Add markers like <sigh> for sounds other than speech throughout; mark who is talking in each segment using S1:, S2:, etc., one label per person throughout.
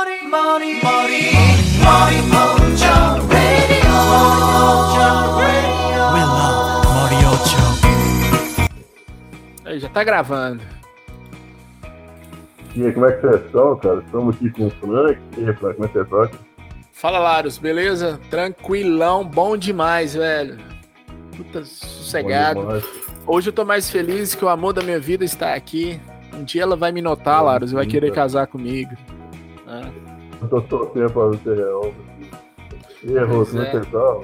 S1: Radio.
S2: Aí, já tá gravando.
S3: E aí, como é que vocês estão, cara? Estamos aqui com o Frank. E aí, Frank, como é que você tá?
S2: Fala, Laros, beleza? Tranquilão, bom demais, velho. Puta, sossegado. Hoje eu tô mais feliz que o amor da minha vida está aqui. Um dia ela vai me notar, Laros, e vai querer casar comigo. Ah,
S3: Eu tô torcendo pra você real. E aí, Rô, como é que
S2: é.
S3: você tá?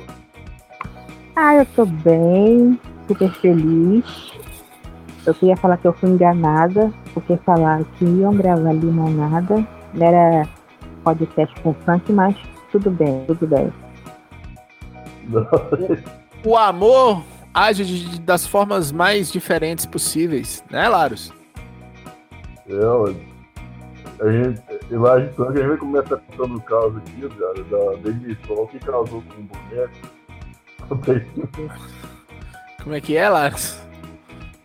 S4: Ah, eu tô bem, super feliz. Eu queria falar que eu fui enganada, porque falaram que iam gravar limonada. Não era podcast com funk, mas tudo bem, tudo bem.
S2: O amor age de- das formas mais diferentes possíveis, né, Laros?
S3: Eu, a gente, e lá a gente, a gente vai começar contando o caso aqui, cara, da, da emissão que casou com um boneco. Conta <laughs> aí.
S2: Como é que é, Laros? <laughs>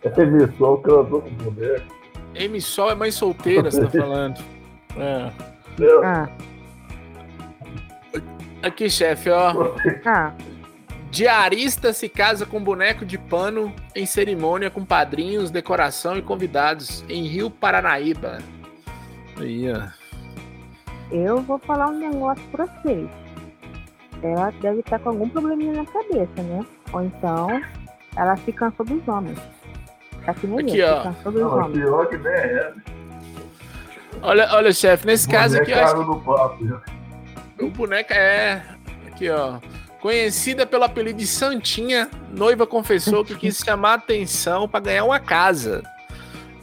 S3: A emissão casou com um boneco.
S2: Amy Sol é mãe solteira, você tá <laughs> falando. É.
S3: Eu,
S4: Ah,
S2: Aqui, chefe, ó.
S4: ah,
S2: Diarista se casa com boneco de pano em cerimônia com padrinhos, decoração e convidados em Rio Paranaíba. Aí, ó.
S4: Eu vou falar um negócio pra vocês. Ela deve estar com algum probleminha na cabeça, né? Ou então ela se cansou dos homens. Tá que nem
S2: Aqui,
S4: eu,
S2: ó.
S4: se cansou dos
S3: não,
S4: homens.
S3: pior que nem é.
S2: Olha, olha, chefe, nesse caso aqui, eu acho
S3: papo,
S2: que o boneco é. Aqui, ó. Conhecida pelo apelido de Santinha, noiva confessou que quis chamar atenção para ganhar uma casa.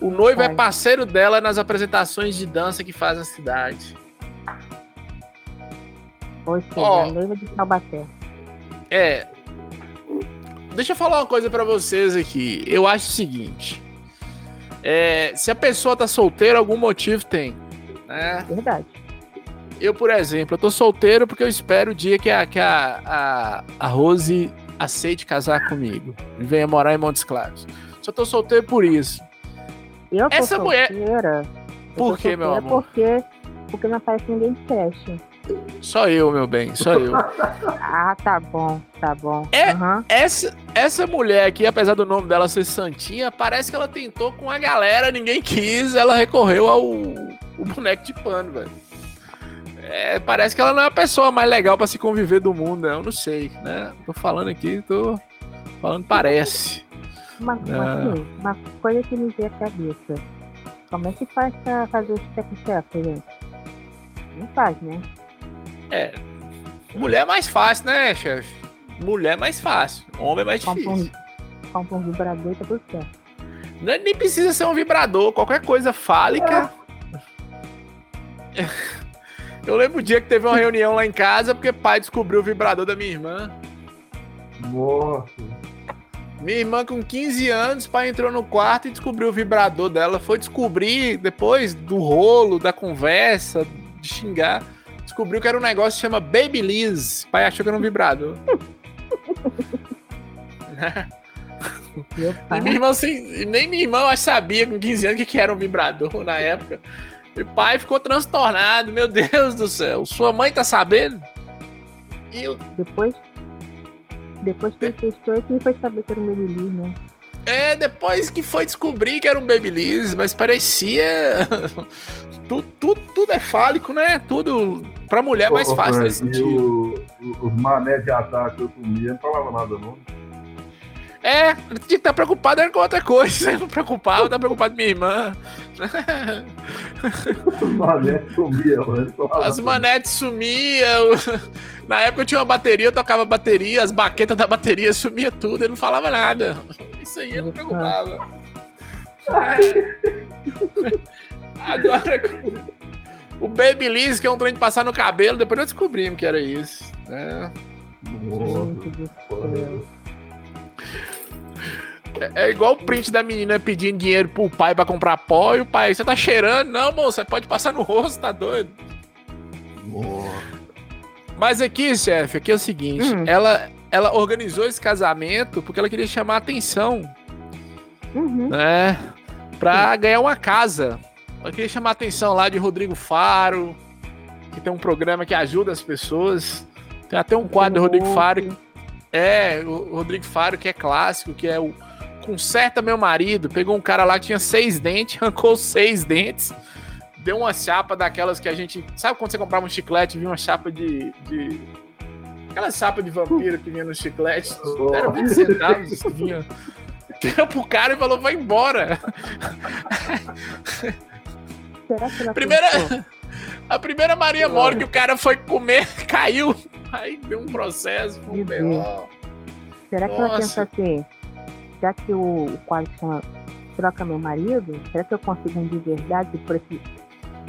S2: O noivo é
S4: Ai.
S2: parceiro dela nas apresentações de dança que faz na cidade.
S4: Ou seja,
S2: Ó.
S4: a noiva de Taubaté.
S2: É. Deixa eu falar uma coisa pra vocês aqui. Eu acho o seguinte. É, se a pessoa tá solteira, algum motivo tem. Né?
S4: Verdade.
S2: Eu, por exemplo, eu tô solteiro porque eu espero o dia que a, que a, a, a Rose aceite casar comigo e venha morar em Montes Claros. Só tô solteiro por isso.
S4: Eu
S2: Essa mulher-
S4: solteira.
S2: Por quê, meu amor?
S4: Porque, porque não aparece ninguém de teste.
S2: Só eu, meu bem, só eu. <laughs>
S4: Ah, tá bom, tá bom.
S2: É?
S4: Aham.
S2: Essa, essa mulher aqui, apesar do nome dela ser Santinha, parece que ela tentou com a galera, ninguém quis, ela recorreu ao o boneco de pano, velho. É, parece que ela não é a pessoa mais legal pra se conviver do mundo, né? Eu não sei, né? Tô falando aqui, tô falando parece.
S4: Uma, uma,
S2: Ah.
S4: uma coisa que me veio à cabeça. Como é que faz pra fazer o chefe-chefe, gente? Não faz, né?
S2: É, mulher é mais fácil, né, chefe? Mulher é mais fácil, homem é mais
S4: um,
S2: difícil.
S4: compra um vibrador e tá tudo certo.
S2: Não é- nem precisa ser um vibrador, qualquer coisa fálica. <laughs> Eu lembro o dia que teve uma reunião lá em casa porque pai descobriu o vibrador da minha irmã.
S3: Nossa.
S2: Minha irmã com 15 anos, pai entrou no quarto e descobriu o vibrador dela. Foi descobrir depois do rolo, da conversa, de xingar. Descobriu que era um negócio que chama Babyliss. Pai achou que era um vibrador.
S4: Meu
S2: E minha irmã, assim, nem minha irmã acho, sabia com 15 anos o que, que era um vibrador na época. E o pai ficou transtornado. Meu Deus do céu, sua mãe tá sabendo? E eu,
S4: depois. Depois que ele testou, que ele foi saber que era um babyliss, né?
S2: é, depois que foi descobrir que era um Babyliss, mas parecia. <laughs> tudo, tudo, tudo é fálico, né? Tudo. Pra mulher é mais fácil nesse sentido.
S3: Os mané de ataque que eu comia, não falava nada, não.
S2: É, tinha que estar preocupado era com outra coisa. Eu não preocupava, tá preocupado com minha irmã. <laughs>
S3: Os não falava
S2: As manetes sumiam. Na época eu tinha uma bateria, eu tocava bateria, as baquetas da bateria sumia tudo, ele não falava nada. Isso aí eu não preocupava. Agora, o Babyliss, que é um trem de passar no cabelo, depois nós descobrimos que era isso. né? É, é igual o print da menina pedindo dinheiro pro pai pra comprar pó e o pai, você tá cheirando? Não, você pode passar no rosto, tá doido? Mas aqui, chefe, aqui é o seguinte,
S4: Hum.
S2: ela, ela organizou esse casamento porque ela queria chamar a atenção,
S4: Uhum.
S2: né? Pra ganhar uma casa. Ela queria chamar a atenção lá de Rodrigo Faro, que tem um programa que ajuda as pessoas. Tem até um quadro do Rodrigo Faro. É, o Rodrigo Faro, que é clássico, que é o Conserta Meu Marido. Pegou um cara lá que tinha seis dentes, <laughs> arrancou seis dentes, deu uma chapa daquelas que a gente. Sabe quando você comprava um chiclete e vinha uma chapa de. de... Aquela chapa de vampiro que vinha no chiclete. Era 20 centavos que vinha. <laughs> Deu pro cara e falou: vai embora. <laughs>
S4: Será que ela
S2: Primeira,
S4: pensou? <laughs>
S2: a primeira Maria Mora que o cara foi comer, <laughs> caiu. Aí deu um processo,
S4: Meu. Será que ela
S2: Nossa.
S4: pensa assim? Já que o, o Troca Meu Marido, será que eu consigo um de verdade por esse.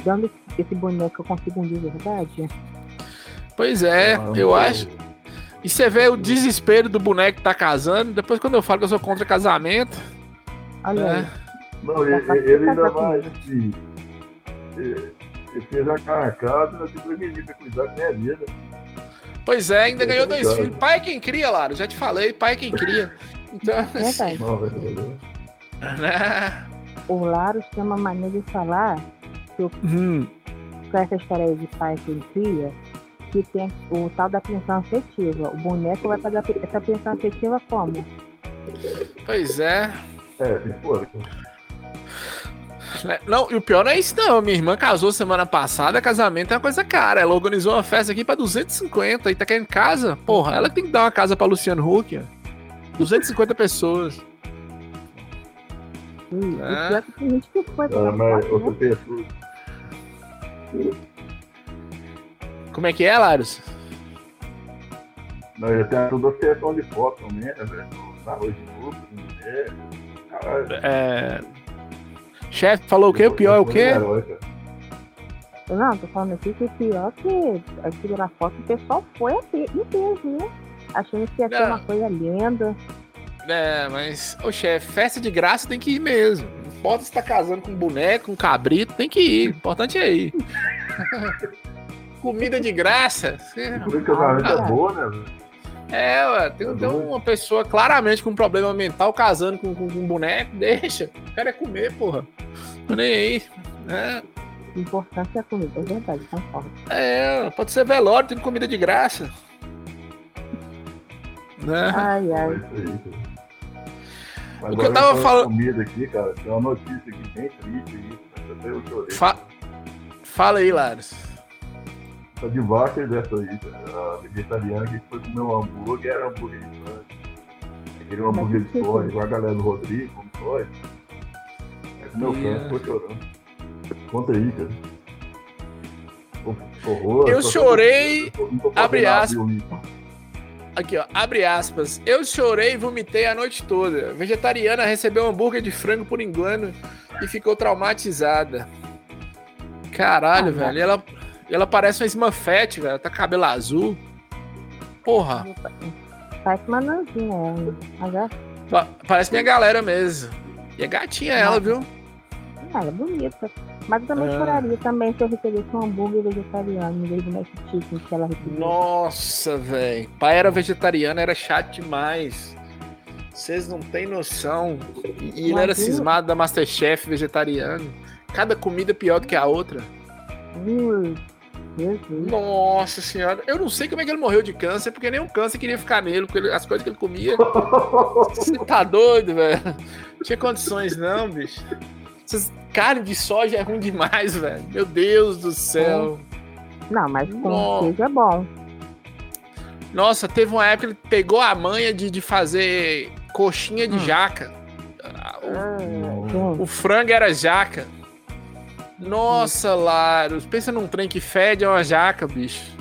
S4: Dando esse, esse boneco eu consigo um de verdade?
S2: Pois é,
S3: Ah,
S2: eu acho. E você vê o desespero do boneco que tá casando. Depois, quando eu falo que eu sou contra casamento,
S4: Olha
S2: É.
S4: aí.
S3: Não, ele,
S4: Tá
S3: ele ainda vai, assim, ele ele fez a carcada, depois menino pra cuidar que nem a vida.
S2: pois é, ainda
S3: É
S2: ganhou dois
S3: verdade.
S2: filhos. Pai é quem cria, Lara. Já te falei, pai é quem cria. Então,
S4: Verdade.
S3: Não, velho.
S2: né?
S4: O Laros tem uma maneira de falar
S2: Hum,
S4: com essa história aí de pai que ele cria, que tem o tal da pensão afetiva. O boneco vai pagar essa pensão afetiva como?
S2: pois é.
S3: É, tem pô.
S2: Né? Não, e o pior não é isso, não. Minha irmã casou semana passada, casamento é uma coisa cara. Ela organizou uma festa aqui pra 250 e tá querendo casa. Porra, ela tem que dar uma casa pra Luciano Huck. ó. 250 pessoas.
S4: E, e
S2: É.
S4: pior que tem gente que foi pra
S3: mas
S4: foto,
S3: outra
S4: né?
S3: pessoa.
S2: Como é que é, Larus?
S3: Não, ele tem toda a sessão de foto também, né, velho? Na rua de novo, com mulher. Caralho.
S2: É... Chefe, falou o quê? O pior é o quê?
S4: Não, tô falando aqui que o pior que aqui na foto o pessoal foi em peso, né? Achando que ia ser uma coisa linda.
S2: É, mas, ô chefe, festa de graça tem que ir mesmo. Não importa se tá casando com um boneco, um cabrito, tem que ir. O importante é ir. <laughs> Comida de graça. você-
S3: O casamento
S4: Ah,
S3: é boa, né?
S2: É, ué, tem, tem uma pessoa claramente com um problema mental casando com, com, com um boneco, deixa. O cara é comer, porra. Tô nem aí. É,
S4: O importante é a comida, é verdade, concordo.
S2: é, pode ser velório, tem comida de graça. Né?
S4: Ai,
S3: É
S4: ai.
S3: Mas
S2: O que eu tava
S3: falando comida aqui, cara, tem uma notícia aqui bem triste aí. Até eu chorei.
S2: Fa- Fala aí, Laros.
S3: Tá de vaca dessa aí, cara. A vegetariana que foi comer um hambúrguer, era hambúrguer de frango. Aquele hambúrguer de soja, igual a galera do Rodrigo, come soja. Aí comeu
S2: Yeah.
S3: frango, ficou chorando. Conta aí, cara. Horror,
S2: Eu chorei,
S3: tô
S2: abre aspas. Aqui, ó, abre aspas. Eu chorei e vomitei a noite toda. Vegetariana recebeu um hambúrguer de frango por engano e ficou traumatizada. Caralho,
S4: Ah,
S2: velho. Ela, ela parece uma Smurfette, velho. Tá com cabelo azul. Porra,
S4: Parece uma nanzinha ela. Mas é,
S2: pa- parece minha galera mesmo. E é gatinha ela, viu?
S4: ela é bonita. Mas eu também
S2: Ah.
S4: choraria também se eu recebesse um hambúrguer vegetariano em vez do Mac Chicken que ela recebeu.
S2: Nossa, velho. Pai era vegetariano, era chato demais. Vocês não têm noção. E ele era cismado da Masterchef vegetariano. Cada comida pior do que a outra.
S4: Hum.
S2: Nossa senhora, eu não sei como é que ele morreu de câncer, porque nenhum câncer queria ficar nele, porque ele- as coisas que ele comia. Você tá doido, velho? Não tinha condições, não, bicho. Essas carne de soja é ruim demais, velho. Meu Deus do céu.
S4: Não, mas com
S2: Nossa.
S4: queijo é bom.
S2: Nossa, teve uma época que ele pegou a manha de, de fazer coxinha de
S4: Hum.
S2: jaca. Ah, O,
S4: Ah,
S2: o frango era jaca. Nossa, Laros, pensa num trem que fede é uma jaca, bicho.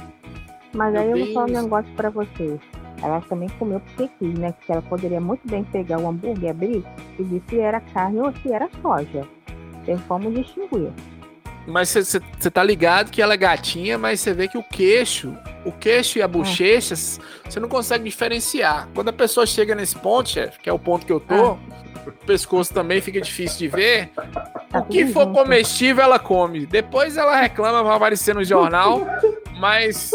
S4: mas
S2: Meu
S4: aí eu vou falar um negócio pra vocês. Ela também comeu porque quis, né? Que ela poderia muito bem pegar o hambúrguer, abrir e ver se era carne ou se era soja. Tem como distinguir.
S2: Mas você tá ligado que ela é gatinha, mas você vê que o queixo, o queixo e a bochecha, você não consegue diferenciar. Quando a pessoa chega nesse ponto, chefe, que é o ponto que eu tô, o pescoço também fica difícil de ver.
S4: Tá
S2: O que for comestível, ela come. Depois ela reclama, vai aparecer no jornal, mas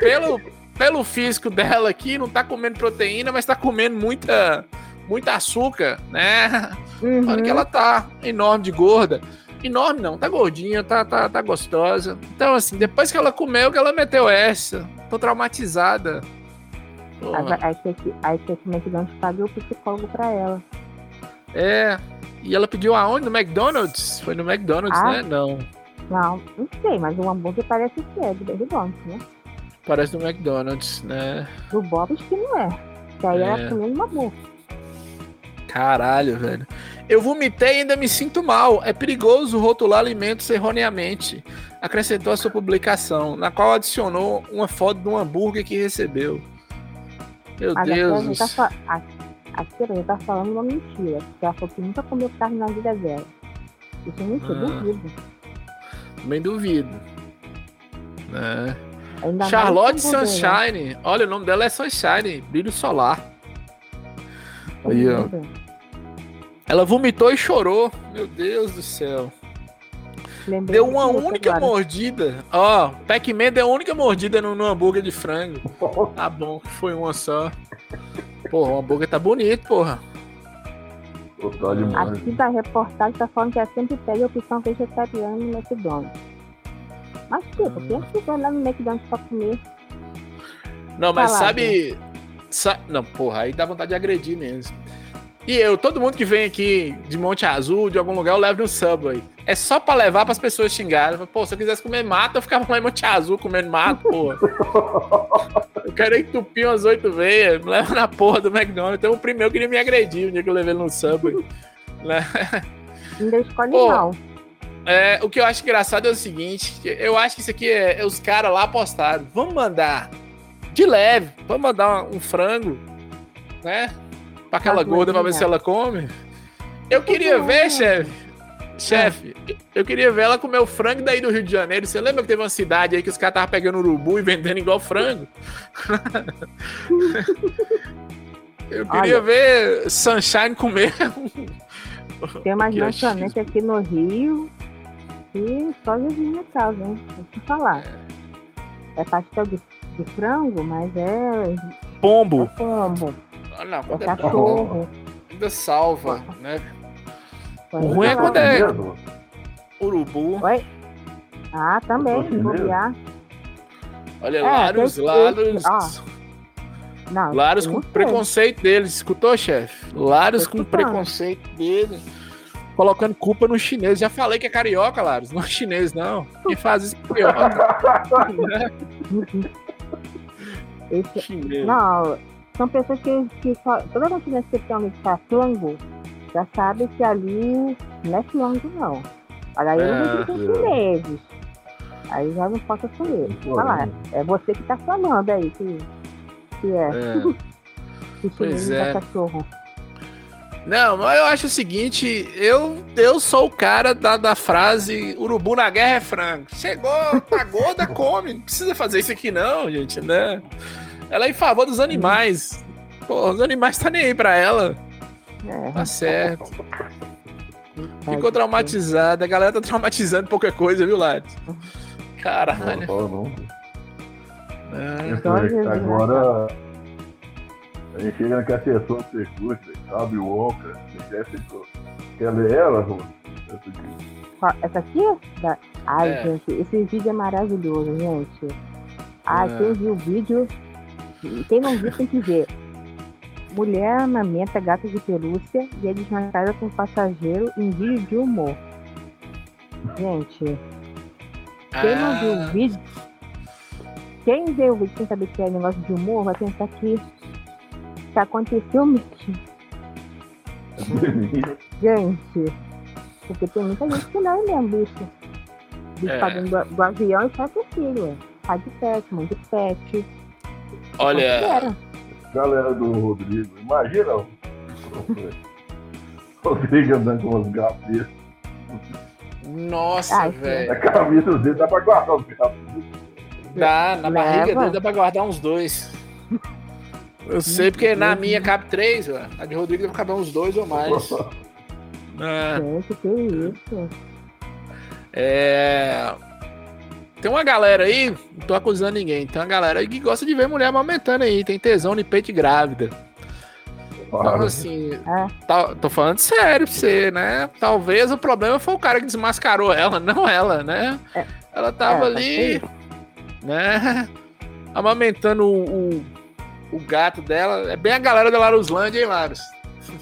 S2: pelo, pelo físico dela aqui, não tá comendo proteína, mas tá comendo muita, muita açúcar, né?
S4: Uhum.
S2: Olha que ela tá enorme de gorda. Enorme não, tá gordinha, tá, tá, tá gostosa. Então, assim, depois que ela comeu, que ela meteu essa. Tô traumatizada. Porra.
S4: Aí, tem que- aí tem que o McDonald's pague o psicólogo pra ela.
S2: É. E ela pediu aonde? No McDonald's? Foi no McDonald's,
S4: Ah.
S2: né? Não.
S4: Não, não sei, mas o hambúrguer parece que é do McDonald's, né?
S2: Parece no McDonald's, né?
S4: Do Bob's que não é. Que aí
S2: É.
S4: ela comendo uma boca.
S2: Caralho, velho. Eu vomitei e ainda me sinto mal. É perigoso rotular alimentos erroneamente. Acrescentou a sua publicação, na qual adicionou uma foto de um hambúrguer que recebeu. Meu
S4: Mas aqui a
S2: Deus.
S4: gente tá, a- aqui a gente tá falando uma mentira. Porque ela falou que nunca comeu carne na vida dela. Isso é mentira,
S2: Ah.
S4: duvido.
S2: Bem duvido. Né?
S4: Ainda mais
S2: Charlotte
S4: hambúrguer, né?
S2: Sunshine. Olha, o nome dela é Sunshine. Brilho solar. Aí, ó. Ela vomitou e chorou. Meu Deus do céu.
S4: Lembrei
S2: Deu
S4: de
S2: uma única
S4: agora.
S2: mordida. Ó, Pac-Man deu a única mordida no, no hambúrguer de frango. <laughs> Tá bom, foi uma só. Porra, o hambúrguer tá bonito, porra.
S3: Total demais.
S4: Aqui da reportagem tá falando que ela sempre pede a opção vegetariana no McDonald's. Mas, tipo,
S2: Hum.
S4: quem que vai lá no McDonald's pra comer?
S2: Não, mas
S4: Salada.
S2: sabe, sa- Não, porra, aí dá vontade de agredir mesmo. E eu, todo mundo que vem aqui de Monte Azul, de algum lugar, eu levo no Subway. É só pra levar pras pessoas xingarem. Pô, se eu quisesse comer mato, eu ficava lá em Monte Azul comendo mato, porra. <laughs> Eu quero entupir umas oito veias, me leva na porra do McDonald's. Então o primeiro queria me agredir o dia que eu levei ele no Subway. né?
S4: Ainda escolhe <laughs>
S2: Pô.
S4: mal.
S2: É, o que eu acho engraçado é o seguinte: eu acho que isso aqui é, é os caras lá apostaram. Vamos mandar de leve, vamos mandar um frango, né? Pra aquela gorda pra ver se ela come. Eu queria ver, chefe. Chefe, eu queria ver ela comer o frango daí do Rio de Janeiro. Você lembra que teve uma cidade aí que os caras estavam pegando urubu e vendendo igual frango? <laughs> eu queria
S4: Olha.
S2: ver Sunshine comer. <laughs>
S4: Tem umas
S2: Que
S4: lanchonetes aqui no Rio e só Jesus casa, hein? Deixa eu falar. É pastel de, de frango, mas é, é
S2: Pombo. Ah, não,
S4: é
S2: quando é
S4: cachorro.
S2: ainda salva, né?
S4: O
S2: ruim é quando é-
S3: Mesmo?
S2: Urubu.
S4: Ah, também,
S3: Cachorro chinês?
S4: bobear.
S2: Olha,
S4: É,
S2: Laros,
S4: tem-
S2: Laros.
S4: ó, Não,
S2: Laros com preconceito deles. Escutou, chefe? Laros com preconceito deles. Colocando culpa no chinês. Já falei que é carioca, Laros. Não é chinês, não. Quem faz isso é carioca. <laughs> <laughs>
S4: Esse-
S2: chinês.
S4: Não, são pessoas que, que só, toda vez que você tem onde está flango, já sabe que ali não é flango, não. Olha, aí
S2: É.
S4: eu digo chineses. Aí já não posso assumir. Falar. É você que tá falando aí que, que é,
S2: É. <laughs>
S4: que
S2: Pois é.
S4: é cachorro.
S2: Não, mas eu acho o seguinte, eu, eu sou o cara da, da frase urubu na guerra é frango. Chegou, tá gorda, come. Não precisa fazer isso aqui não, gente, né? Ela é em favor dos animais. Pô, os animais tá nem aí pra ela.
S4: É,
S2: Tá certo. Ficou traumatizada. A galera tá traumatizando pouca coisa, viu, Lattes?
S3: Não
S2: Caralho.
S3: fala não.
S2: É.
S4: Jesus,
S3: Agora. A gente chega naquela sessão de percurso, abre o Wonka, quer, quer ler ela, Rô? Essa aqui.
S4: Da... Ai,
S2: É.
S4: gente, esse vídeo é maravilhoso, gente. Ai,
S2: É.
S4: quem viu o vídeo, quem não viu tem que ver. Mulher amamenta gato de pelúcia e é desmaiada com passageiro em vídeo de humor. Gente, quem não viu o
S2: Ah,
S4: vídeo, quem vê o vídeo sem saber que é negócio de humor, vai pensar que, que aconteceu mesmo. Gente, porque tem muita gente que não é mesmo, bicho. Bicho
S2: É.
S4: tá do, do avião e sai com o filho. Tá de pet, mãe de pet.
S2: Olha,
S4: Considera.
S3: Galera do Rodrigo, imagina o <laughs> Rodrigo andando com os gatos dele.
S2: nossa, velho.
S3: A camisa dele dá pra guardar os gatos.
S2: Dá, na
S4: Leva.
S2: barriga dele dá pra guardar uns dois. Eu sei porque na minha cabe três, ó. A de Rodrigo deve caber uns dois ou mais. <laughs> Ah,
S4: Gente, que isso?
S2: é... Tem uma galera aí, não tô acusando ninguém, tem uma galera aí que gosta de ver mulher amamentando aí, tem tesão de peito grávida. Então, assim,
S4: É.
S2: tá- tô falando sério pra você, né? Talvez o problema foi o cara que desmascarou ela, <laughs> não ela, né?
S4: É.
S2: Ela tava
S4: É,
S2: ali, né? Amamentando o, o, o gato dela. É bem a galera da Laruslândia, hein, Larus?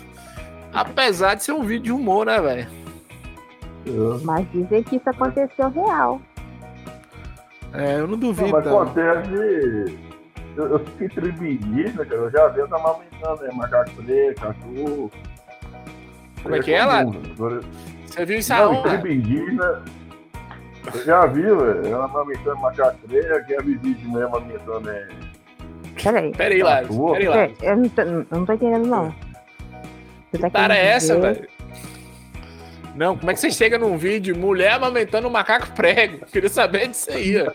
S2: <laughs> Apesar de ser um vídeo de humor, né, velho?
S4: Mas dizem que isso aconteceu real.
S2: É, eu não
S3: Não,
S2: duvido.
S3: mas
S2: não.
S3: acontece. Eu, eu fiquei tribindista, cara. Eu já vi eu tava aumentando, né? Macaco preto, cachorro.
S2: Como é que é?
S3: Agora,
S2: Você viu isso
S3: não,
S2: aonde?
S3: tribindista. Eu já vi, velho. Ela amamentando macaco preto, já vi vídeo mesmo amamentando, né?
S4: Peraí.
S2: Pera aí, Larus.
S3: Cachorro.
S2: Pera aí, Larus.
S4: Eu não tô, não tô entendendo, não. Você tá
S2: Que cara é essa, velho? Não, como é que você chega num vídeo, mulher amamentando um macaco prego? Eu queria saber disso aí, ó.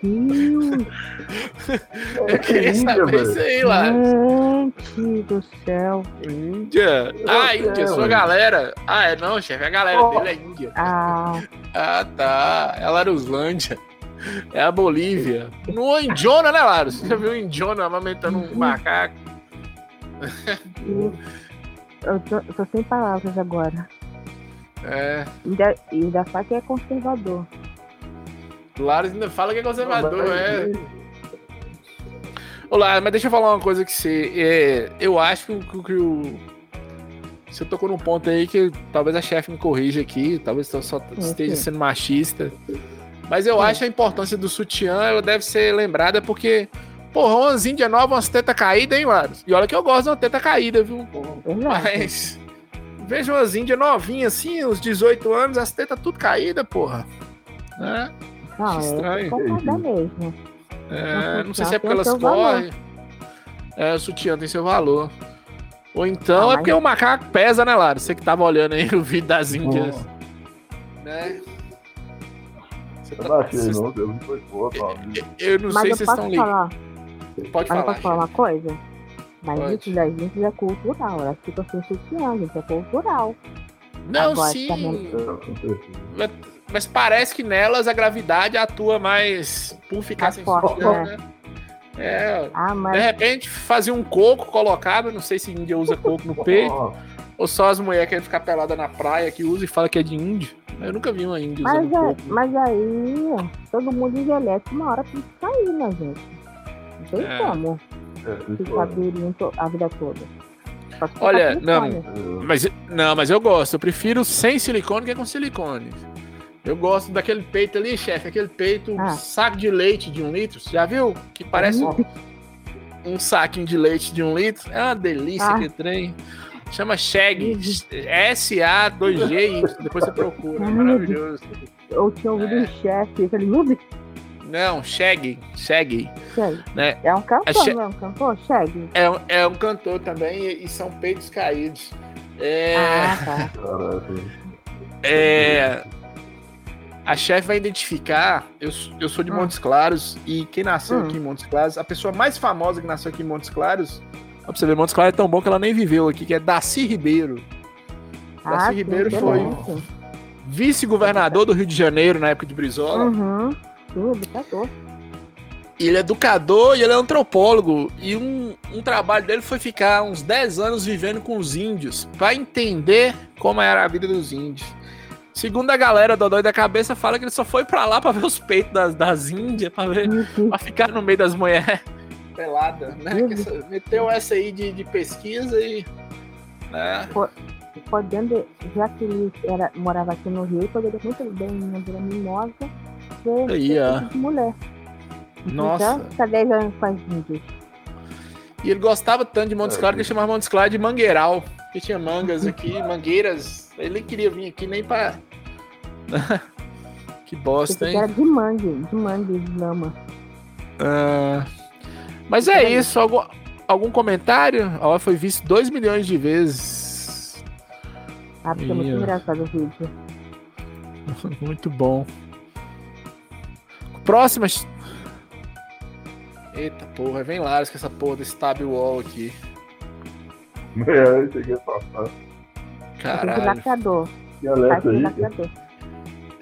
S2: Eu queria saber disso aí, lá.
S4: gente do céu.
S2: Índia. Ah, Índia, sua galera. Ah, é não, chefe, a galera
S3: Oh.
S2: dele é Índia.
S4: Ah,
S2: Ah, tá. É Laruslândia. É a Bolívia. No Indiona, né, Larus? Você já viu o Indiona amamentando um macaco?
S4: eu tô, eu tô sem palavras agora.
S2: É.
S4: Ainda, ainda fala que é conservador.
S2: O Larus ainda fala que é conservador, é. Olá, mas deixa eu falar uma coisa que você. é, eu acho que, o- que o. Você tocou num ponto aí que talvez a chefe me corrija aqui, talvez eu só esteja sendo machista. Mas eu
S4: Sim.
S2: acho a importância do sutiã, ela deve ser lembrada porque, porra, umas índias novas, umas tetas caídas, hein, Larus? E olha que eu gosto de uma teta caída, viu?
S4: Verdade.
S2: Mas. Veja umas índias novinhas assim, uns 18 anos, as tetas tudo caídas, porra. Né?
S4: Não,
S2: estranho.
S4: é mesmo.
S2: É, não sei se é porque elas
S4: valor.
S2: correm. É, o sutiã tem seu valor. Ou então
S4: Ah,
S2: é
S4: mas-
S2: porque o macaco pesa, né, Lara? Você que tava olhando aí <laughs> o vídeo das índias. Né? Você
S3: Eu
S2: tá-
S3: não achei,
S2: vocês-
S3: não. Eu foi.
S2: Eu não
S4: Mas
S2: sei
S4: eu
S2: se vocês estão ligados.
S4: falar,
S2: Pode
S4: eu
S2: falar.
S4: posso falar uma coisa? Mas
S2: Pode.
S4: isso das gente é cultural. Elas ficam sem sutiã, gente. É cultural.
S2: Não,
S4: Agora,
S2: sim.
S4: tá?
S3: É, certeza.
S2: Mas, mas parece que nelas a gravidade atua mais por ficar
S4: Mais
S2: sem
S4: forte,
S2: sutiã,
S4: né?
S2: né? É,
S4: Ah,
S2: de
S4: mas
S2: repente fazia um coco colocado, não sei se índia usa coco no peito, ou só as mulheres querem ficar pelada na praia que usa e fala que é de índio. Eu nunca vi uma índia
S4: Mas,
S2: usando
S4: é,
S2: coco.
S4: mas aí, todo mundo envelhece, uma hora tem que sair, né, gente? Não tem
S2: É.
S4: como
S3: é,
S4: ficar a vida toda.
S2: Olha,
S4: ficar
S2: não.
S3: é,
S2: Mas, não, mas eu gosto. Eu prefiro sem silicone que com silicone. Eu gosto daquele peito ali, chefe. Aquele peito,
S4: Ah.
S2: saco de leite de um litro. Você já viu? Que parece um, um saquinho de leite de um litro. É uma delícia
S4: Ah.
S2: que trem. Chama Shag. S-A-2-G-Y. Depois você procura. É maravilhoso.
S4: Eu tinha ouvido
S2: É.
S4: um chefe, eu falei, meu Deus,
S2: Não, Shag. Shag.
S4: Shag.
S2: Né?
S4: É um cantor,
S2: Shag-
S4: não é um cantor? Shag.
S2: É, um- é um cantor também e, e são peitos caídos. É.
S4: Ah, tá. <laughs>
S2: É, a chefe vai identificar. Eu, eu sou de
S4: Hum.
S2: Montes Claros e quem nasceu
S4: Hum.
S2: aqui em Montes Claros, a pessoa mais famosa que nasceu aqui em Montes Claros, pra você ver, Montes Claros é tão bom que ela nem viveu aqui, que é Daci Ribeiro. Daci
S4: Ah, sim,
S2: Ribeiro foi vice-governador do Rio de Janeiro na época de Brizola.
S4: Uhum. Sim, educador.
S2: E ele é educador e ele é antropólogo. E um, um trabalho dele foi ficar uns 10 anos vivendo com os índios, pra entender como era a vida dos índios. Segundo a galera do Dói da Cabeça, fala que ele só foi pra lá pra ver os peitos das, das índias, pra, ver,
S4: Deus.
S2: pra ficar no meio das mulheres peladas, né? Que essa- meteu essa aí de, de pesquisa e. Né?
S4: Podendo, já que ele era, morava aqui no Rio, poderia muito bem na Vila Mimosa
S2: ó.
S4: tipo de mulher.
S2: Nossa.
S4: Já fica 10 anos com as índias.
S2: E ele gostava tanto de Montes
S3: É,
S2: Claros que ele chamava Montes Claros de Mangueiral. Que tinha mangas aqui, <laughs> mangueiras. Ele nem queria vir aqui nem pra. <laughs> que bosta, hein?
S4: era de mangue, de mangue, de lama.
S2: Ah, mas é isso. Algum, algum comentário? Ó, foi visto 2 milhões de vezes.
S4: Ah, porque é muito engraçado o vídeo. <laughs>
S2: Muito bom. Próxima. Eita porra, vem Laros com essa porra desse tab wall aqui.
S3: É, cheguei a passar.
S2: Caralho.
S4: lacrador.
S3: Que alerta aí.
S4: lacrador.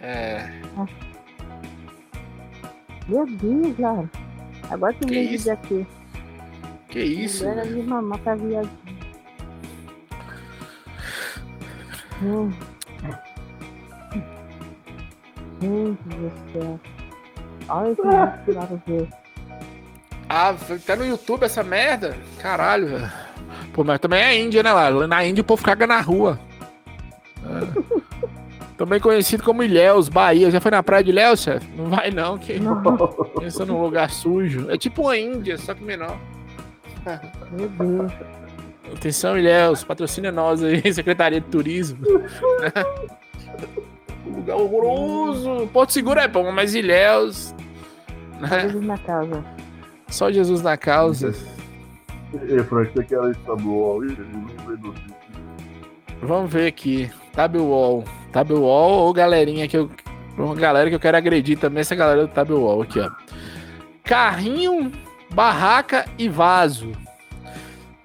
S2: É.
S4: Meu Deus, cara. Agora tem
S2: Que
S4: um
S2: isso?
S4: vídeo aqui.
S2: Que isso? Velho?
S4: de mamar pra viagem. Hum. Gente do céu. Olha que ver.
S2: Ah, tá no YouTube essa merda? Caralho, velho. Pô, mas também é Índia, né, lá? Na Índia o povo caga na rua. É. Também conhecido como Ilhéus, Bahia. Já foi na praia de Ilhéus, chefe? Não vai não, que
S4: Não,
S2: pensa num lugar sujo. É tipo uma Índia, só que menor.
S4: meu Deus.
S2: Atenção, Ilhéus, patrocina nós aí, <laughs> Secretaria de Turismo. Um lugar horroroso. Porto Seguro é bom, mas Ilhéus. né?
S4: Jesus na casa.
S2: Só Jesus na causa.
S3: E Frank, você quer estadual aí?
S2: Vamos ver aqui. Tabwall. Tabwall ou galerinha que eu. Uma galera que eu quero agredir também, essa galera do Tabwall aqui, ó. Carrinho, barraca e vaso.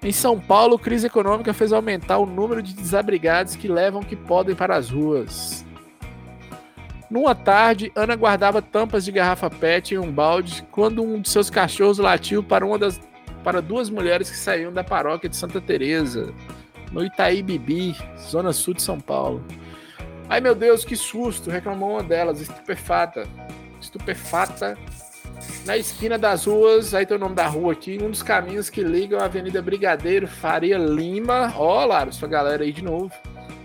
S2: Em São Paulo, crise econômica fez aumentar o número de desabrigados que levam o que podem para as ruas. Numa tarde, Ana guardava tampas de garrafa PET em um balde quando um de seus cachorros latiu para uma das para duas mulheres que saíam da paróquia de Santa Teresa, no Itaí Bibi, zona sul de São Paulo. Ai meu Deus, que susto! reclamou uma delas, estupefata. Estupefata. Na esquina das ruas, aí tem o nome da rua aqui, um dos caminhos que ligam a Avenida Brigadeiro Faria Lima, ó, Lara, sua galera aí de novo,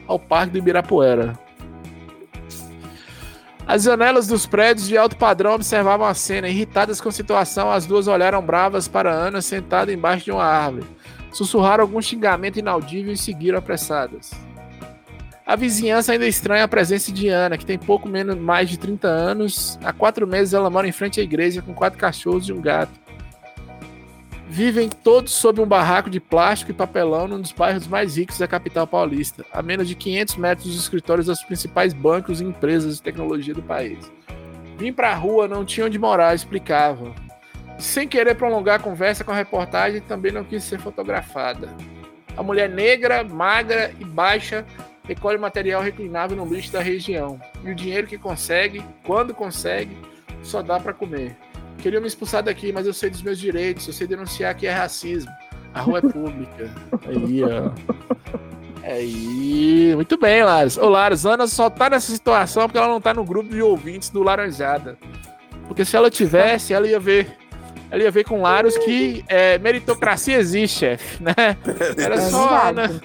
S2: ao Parque do Ibirapuera. As janelas dos prédios de alto padrão observavam a cena. Irritadas com a situação, as duas olharam bravas para Ana sentada embaixo de uma árvore. Sussurraram algum xingamento inaudível e seguiram apressadas. A vizinhança ainda estranha a presença de Ana, que tem pouco menos mais de 30 anos. Há quatro meses ela mora em frente à igreja com quatro cachorros e um gato. Vivem todos sob um barraco de plástico e papelão num dos bairros mais ricos da capital paulista, a menos de 500 metros dos escritórios dos principais bancos e empresas de tecnologia do país. Vim pra rua, não tinha onde morar, explicava. Sem querer prolongar a conversa com a reportagem, também não quis ser fotografada. A mulher negra, magra e baixa recolhe material reclinável no lixo da região. E o dinheiro que consegue, quando consegue, só dá pra comer. Queriam me expulsar daqui, mas eu sei dos meus direitos, eu sei denunciar que é racismo. A rua é pública. <laughs> Aí, ó. Aí, muito bem, Lares. Ô, Lares, Ana só tá nessa situação porque ela não tá no grupo de ouvintes do Laranjada. Porque se ela tivesse, ela ia ver. Ela ia ver com Laros que é, meritocracia existe, chefe, né? <laughs> Era
S4: É
S2: só. Ana.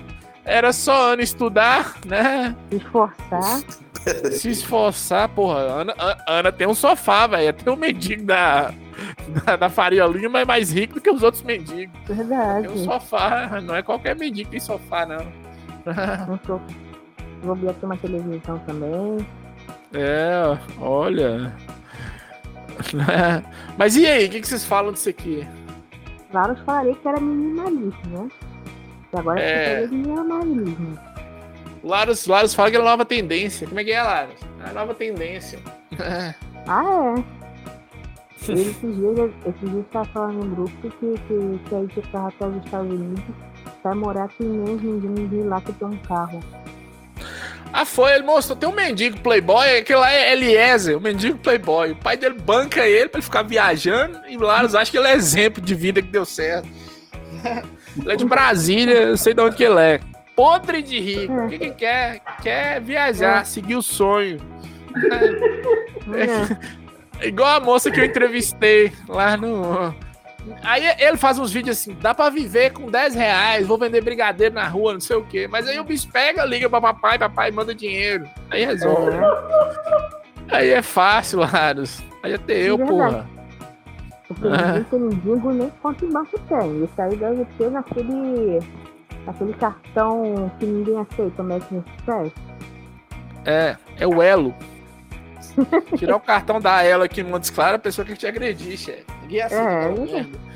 S2: Era só Ana estudar, né?
S4: Se esforçar. <laughs>
S2: Se esforçar, porra. Ana, Ana tem um sofá, velho. Tem um mendigo da, da, da Faria Lima é mais rico do que os outros mendigos.
S4: Verdade.
S2: Tem um sofá. Não é qualquer mendigo que tem sofá, não.
S4: Não sou. Vou abrir aqui uma televisão também.
S2: É, olha. <laughs> Mas e aí, o que, que vocês falam disso aqui?
S4: Claro, eu falei que era minimalismo, né? E agora
S2: É.
S4: é. minimalismo.
S2: Laros, Laros fala que é a nova tendência. Como é que é, Laros? É a nova tendência. <laughs>
S4: Ah, é. Ele esses dias, esses dias tava falando no grupo que, que, que aí que tava até os Estados Unidos vai morar aqui mesmo de lá que tem um carro.
S2: Ah, foi, ele mostrou. Tem um mendigo playboy, aquele lá é Eliezer, o mendigo playboy. O pai dele banca ele pra ele ficar viajando e Laros acha que ele é exemplo de vida que deu certo. <laughs> ele é de Brasília, eu sei de onde que ele é. Podre de rico. O que que quer? Quer viajar, seguir o sonho. <laughs>
S4: É.
S2: Igual a moça que eu entrevistei lá no. Aí ele faz uns vídeos assim, dá pra viver com 10 reais, vou vender brigadeiro na rua, não sei o quê. Mas aí o bicho pega, liga pra papai, papai manda dinheiro. Aí resolve. Aí é fácil, Laros. Aí até eu,
S4: É
S2: porra.
S4: Porque
S2: Ah.
S4: ninguém tem mendigo nem quanto em banco tem. Isso aí deve ter naquele, naquele cartão que ninguém aceita, o American Express.
S2: É, é o elo. Tirar o cartão da Elo aqui em Montes Claros, a pessoa que te agredir, chefe. Ninguém aceita.
S4: É.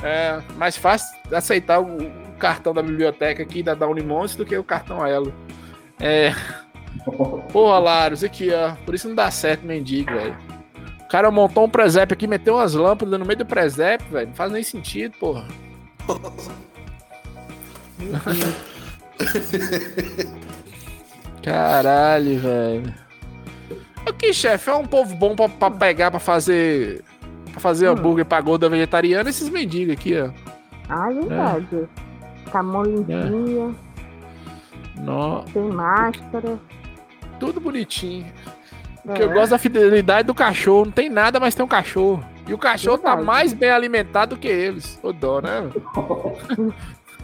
S2: É, mais fácil aceitar o, o cartão da biblioteca aqui da, Unimontes do que o cartão Elo. É. Porra, Laros, aqui, ó. Por isso não dá certo, mendigo, velho. O cara montou um presépio aqui, meteu umas lâmpadas no meio do presépio, velho. Não faz nem sentido, porra. Caralho, velho. Aqui, chefe, é um povo bom pra, pra pegar pra fazer. Pra fazer
S4: Hum.
S2: hambúrguer pra gorda vegetariana, esses mendigos aqui, ó.
S4: Ah, é verdade. Com a mão limpinha.
S2: Nó,
S4: Tem máscara.
S2: tudo bonitinho. O que
S4: É.
S2: eu gosto da fidelidade do cachorro. Não tem nada, mas tem um cachorro. E o cachorro tá mais bem alimentado que eles. Ô dó, né? <laughs>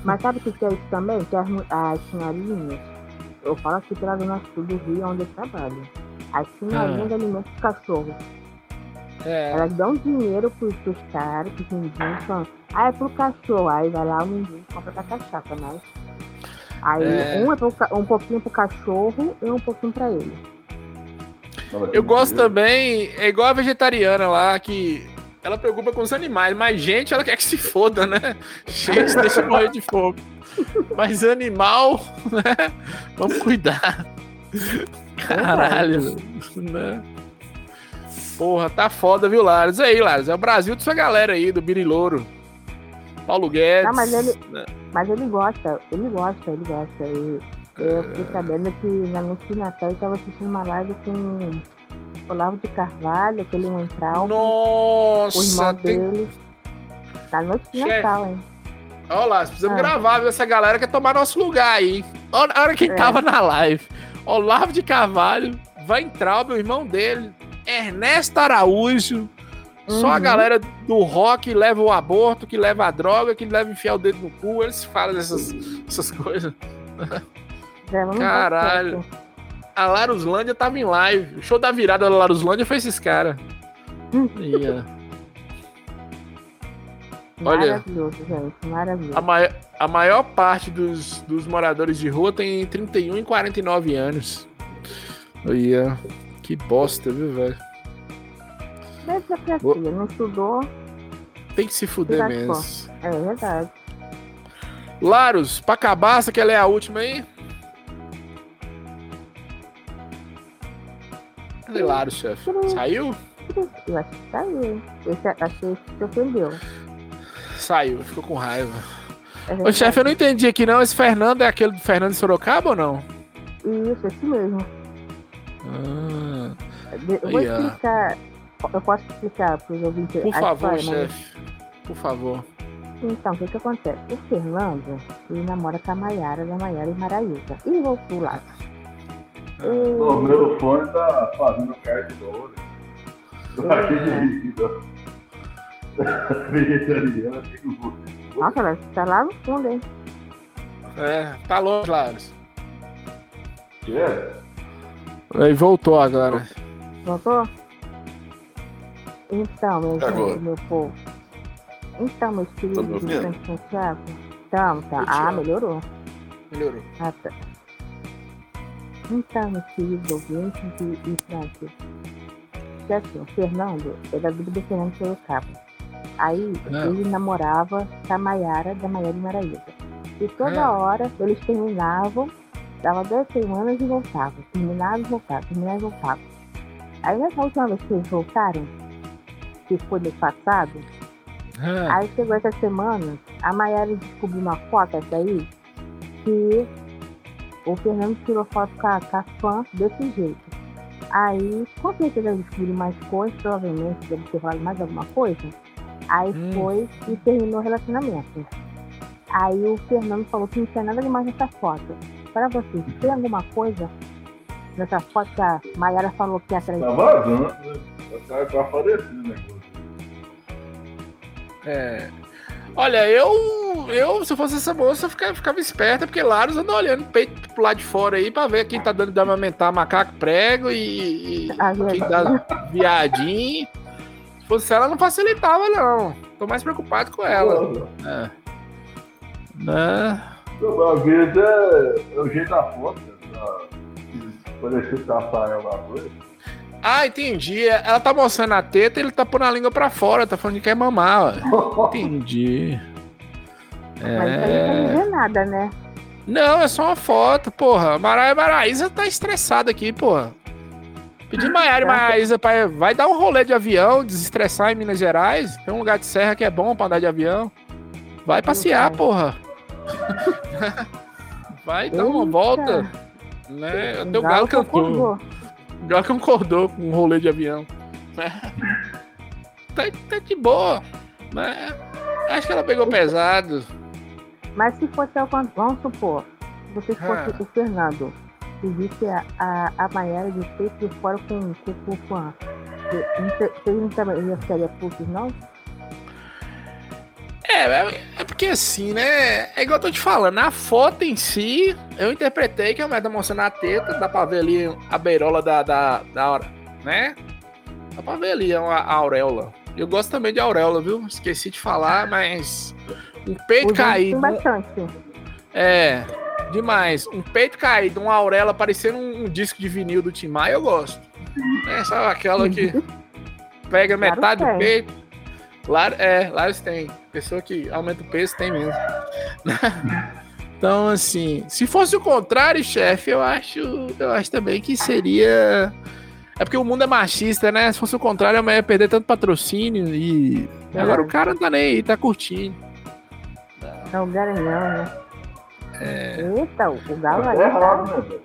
S4: Mas sabe o que que é isso também? Que as, as senhorinhas, eu falo aqui pela Dona Sul do Rio, onde eu trabalho. As senhorinhas
S2: Ah.
S4: alimentam os cachorros.
S2: É.
S4: Elas dão dinheiro pros, pros caras, pros mendinhos, falando, ah, é pro cachorro. Aí vai lá o mendinho e compra da cachaça, mas. Aí
S2: É.
S4: um é pro, um pouquinho pro cachorro e um pouquinho pra ele.
S2: Eu gosto também, é igual a vegetariana lá, que ela preocupa com os animais, mas gente, ela quer que se foda, né? <laughs> Gente, deixa eu morrer de fome. Mas animal, né? Vamos cuidar. Caralho, né? Porra, tá foda, viu, Lares? Aí, Lares, é o Brasil dessa galera aí, do Birilouro. Paulo Guedes.
S4: Ah, mas ele-
S2: né?
S4: Mas ele gosta, ele gosta, ele gosta. E eu fiquei sabendo que na noite de Natal ele tava assistindo uma live com Olavo de Carvalho, aquele Wentral, o
S2: Nossa,
S4: irmão
S2: tem...
S4: dele. Na noite de. Natal, hein?
S2: Olha lá, precisamos
S4: Ah.
S2: gravar, viu? Essa galera quer tomar nosso lugar aí. Olha olha quem
S4: É.
S2: tava na live. Olavo de Carvalho, vai entrar o irmão dele, Ernesto Araújo. Só a
S4: Uhum.
S2: galera do rock que leva o aborto, que leva a droga, que leva enfiar o dedo no cu. Eles falam dessas essas coisas. <laughs>
S4: Já vamos
S2: Caralho. A Laruslândia tava em live. O show da virada da Laruslândia foi esses caras. Ia. Olha.
S4: Maravilhoso, gente. Maravilhoso.
S2: A, mai- a maior parte dos, dos moradores de rua tem 31 e 49 anos. Ia. Que bosta, viu, velho?
S4: Democracia, não estudou,
S2: Tem que se fuder mesmo.
S4: é verdade.
S2: Laros, pra acabar, você quer ler a última aí? Laros, chefe? Saiu?
S4: Eu acho que saiu? Esse, achei que se ofendeu.
S2: Saiu, ficou com raiva.
S4: É
S2: Ô, chefe, eu não entendi aqui não. Esse Fernando é aquele do Fernando de Sorocaba ou não?
S4: Isso, esse mesmo.
S2: Ah,
S4: Eu vou
S2: ó.
S4: explicar. Eu posso explicar para os ouvintes
S2: por favor,
S4: história, mas-
S2: chefe. Por favor.
S4: Então, o que, que acontece? O Fernando, ele namora com a Maiara, da Maiara e Maraísa. E voltou lá.
S3: O meu fone tá fazendo carta de ouro. Aqui de vida. Vegetariano,
S4: Nossa, ela tá lá no fundo, hein?
S2: É, tá longe, Laros.
S3: É,
S2: Aí voltou agora.
S4: Voltou? Então, meu,
S5: Agora.
S4: gente, meu povo. Então, meus
S5: Tá
S4: queridos
S5: ouvindo?
S4: Santo Santiago. Então, tá. Ah, melhorou.
S2: Melhorou.
S4: Ah, tá. Então, queridos ouvintes e, Francis. Que assim, o Fernando é da vida do Fernando Sorocaba. Aí,
S2: Ah.
S4: ele namorava com a Maiara, da Maiara Maraísa. E toda
S2: Ah.
S4: hora eles terminavam, dava duas semanas e voltavam. Terminavam e voltavam, terminavam e voltavam. Aí nessa última vez que eles voltaram, que foi mês passado,
S2: Ah,
S4: Aí chegou essa semana, a Maiara descobriu uma foto essa aí, que o Fernando tirou foto com a, com a fã desse jeito. Aí, com certeza ele descobriu mais coisas, provavelmente deve ter falado mais alguma coisa. Aí
S2: Hum.
S4: foi e terminou o relacionamento. Aí o Fernando falou que não tinha nada demais nessa foto. Para vocês, tem alguma coisa nessa foto que a Maiara falou que ia atrás
S3: tá vazando, né? Tá, tá aparecendo o negócio.
S2: é. Olha, eu, eu, se eu fosse essa moça, eu ficava, ficava esperta, porque Laros anda olhando o peito pro lado de fora aí pra ver quem tá dando de amamentar macaco prego e, e <laughs>
S4: Ah,
S2: quem dá viadinho. Se fosse ela, não facilitava, não. Tô mais preocupado com ela. É. Né?
S3: Às vezes é, é o jeito da foto, né? Pra parecer tapar alguma coisa.
S2: Ah, entendi. Ela tá mostrando a teta e ele tá pondo a língua pra fora, tá falando que quer mamar. ó. <laughs> Entendi.
S4: Mas isso aí não
S2: É...
S4: dizer nada, né?
S2: Não, é só uma foto, porra. Maraia Maraísa tá estressada aqui, porra. Pedi Maiara e Maraísa pra vai dar um rolê de avião, desestressar em Minas Gerais. Tem um lugar de serra que é bom pra andar de avião. Vai passear, porra. <laughs> Vai dar uma
S4: Eita.
S2: volta. Né? Até o galo cantou. Galo concordou com um rolê de avião. Tá, tá de boa. Né? Acho que ela pegou pesado.
S4: Mas se fosse ao contrário, vamos supor, você fosse
S2: Ah.
S4: o Fernando, e visse a, a, a Maiara de peito de fora com o fã. Você não também ia ficaria puto, não?
S2: É, é, é porque assim, né? É igual eu tô te falando, a foto em si, eu interpretei que a mulher tá mostrando a teta, dá pra ver ali a beirola da, da, da hora, né? Dá pra ver ali a, a auréola. Eu gosto também de auréola, viu? Esqueci de falar, mas um peito caído.
S4: bastante.
S2: É, demais. Um peito caído, uma auréola parecendo um, um disco de vinil do Tim Maia, eu gosto. É, sabe aquela que pega
S4: Claro
S2: metade do
S4: tem.
S2: peito. Lá, é, lá eles têm. Pessoa que aumenta o peso tem mesmo. <laughs> então, assim, se fosse o contrário, chefe, eu acho, eu acho também que seria. É porque o mundo é machista, né? Se fosse o contrário, a mulher ia perder tanto patrocínio e.
S4: É.
S2: Agora o cara não tá nem aí, tá curtindo.
S4: É o Garanhão, né?
S2: É.
S4: Eita, o Galo aí.
S3: É errado,
S4: tá-
S3: né, velho?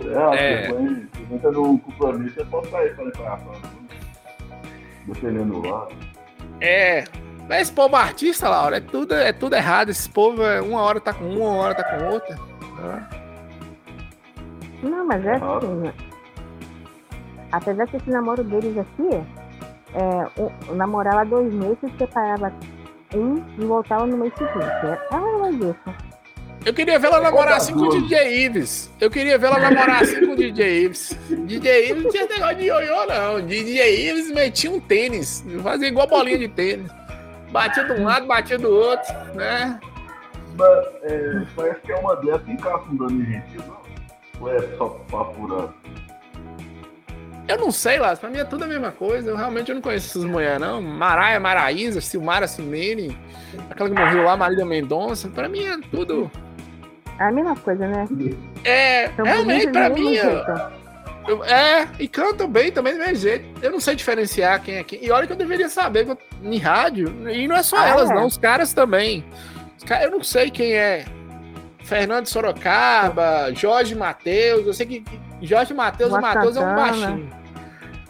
S3: É errado.
S2: É.
S3: Você põe- Você entra no compromisso, é só sair pra declaração. Dependendo do lado.
S2: É. Mas esse povo artista, Laura, é tudo, é tudo errado. Esse povo, é, uma hora tá com uma, uma hora tá com outra. né?
S4: Não, mas é assim, né? Apesar que esse namoro deles aqui, é, o, o namorar lá dois meses, separava um e voltava no mês seguinte. É, é mais isso.
S2: Eu queria ver ela namorar assim com o. DJ Ives. Eu queria ver ela namorar assim com o DJ Ives. DJ Ives não tinha negócio de ioiô, não. DJ Ives metia um tênis. Fazia igual bolinha de tênis. Batia de um lado, batia do outro, né?
S3: Mas é, parece que é uma dessas que encaixa um dano gentil, não? Ou é só papo furado?
S2: Eu não sei lá, pra mim é tudo a mesma coisa. Eu realmente eu não conheço essas mulheres, não. Maraia, Maraísa, Silmara Simene, aquela que morreu lá, Marília Mendonça. Pra mim é tudo.
S4: É a mesma coisa, né?
S2: É,
S4: São
S2: realmente,
S4: bonitos
S2: pra mim. eu- é, e cantam bem também do mesmo jeito. Eu não sei diferenciar quem é quem. E olha que eu deveria saber eu- em rádio. E não é só
S4: Ah,
S2: elas,
S4: é?
S2: não, os caras também. Os ca- Eu não sei quem é. Fernando Sorocaba, Jorge Matheus. Eu sei que Jorge Matheus
S4: Luan
S2: Matheus é um baixinho.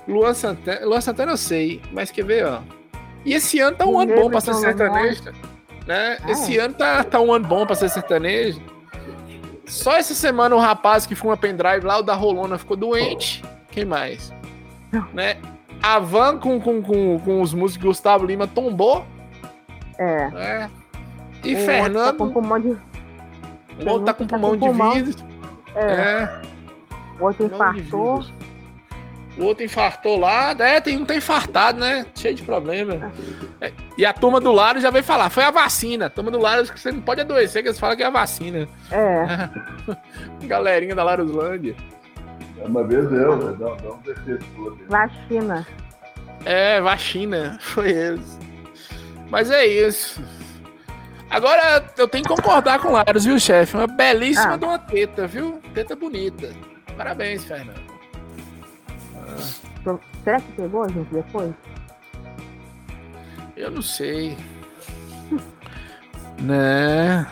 S2: Luan Santana, Luan Santana eu sei, mas quer ver, ó. E esse ano tá um ano bom pra ser sertanejo. Né?
S4: Ah,
S2: Esse
S4: é?
S2: ano tá, tá um ano bom pra ser sertanejo. Só essa semana o rapaz que fuma pendrive lá, o da Rolona, ficou doente. Quem mais? Né? A Van com, com, com, com os músicos Gustavo Lima tombou.
S4: É.
S2: Né? E
S4: O outro
S2: Fernando,
S4: Tá com pulmão de,
S2: o outro tá com
S4: tá com
S2: pulmão de
S4: pulmão.
S2: vidro.
S4: é,
S2: É.
S4: o outro
S2: Pulmão
S4: infartou.
S2: O outro infartou lá. É, tem um tá infartado, né? Cheio de problema. É, E a turma do lado já veio falar, foi a vacina. A turma do lado que você não pode adoecer, que eles falam que é a vacina.
S4: É. <laughs>
S2: Galerinha da Laruslândia.
S3: É uma vez eu, velho. Dá, dá um defeito.
S4: Vacina.
S2: É, vacina. <laughs> Foi eles. Mas é isso. Agora eu tenho que concordar com o Laros, viu, chefe? Uma belíssima
S4: Ah.
S2: de uma teta, viu? Teta bonita. Parabéns, Fernando.
S4: Será que pegou, gente, depois?
S2: Eu não sei. <laughs> né?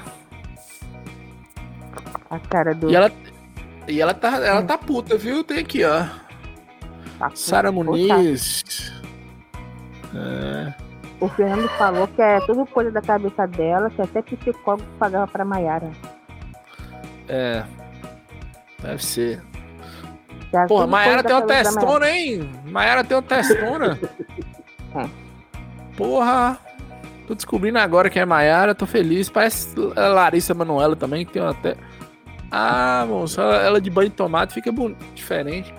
S4: A cara do.
S2: E ela, e ela tá, ela tá puta, viu? Tem aqui, ó.
S4: tá-
S2: Sara. Muniz. É.
S4: O Fernando falou que é tudo coisa da cabeça dela, que até psicólogo pagava pra Maiara.
S2: É. Deve ser.
S4: Que era
S2: Porra, Maiara tem uma testona, hein? Maiara tem uma testona.
S4: É.
S2: Porra. Tô descobrindo agora quem é Maiara, tô feliz. Parece a Larissa Manoela também, que tem uma até. Ah, moço, ela, de banho de tomate fica boni- diferente.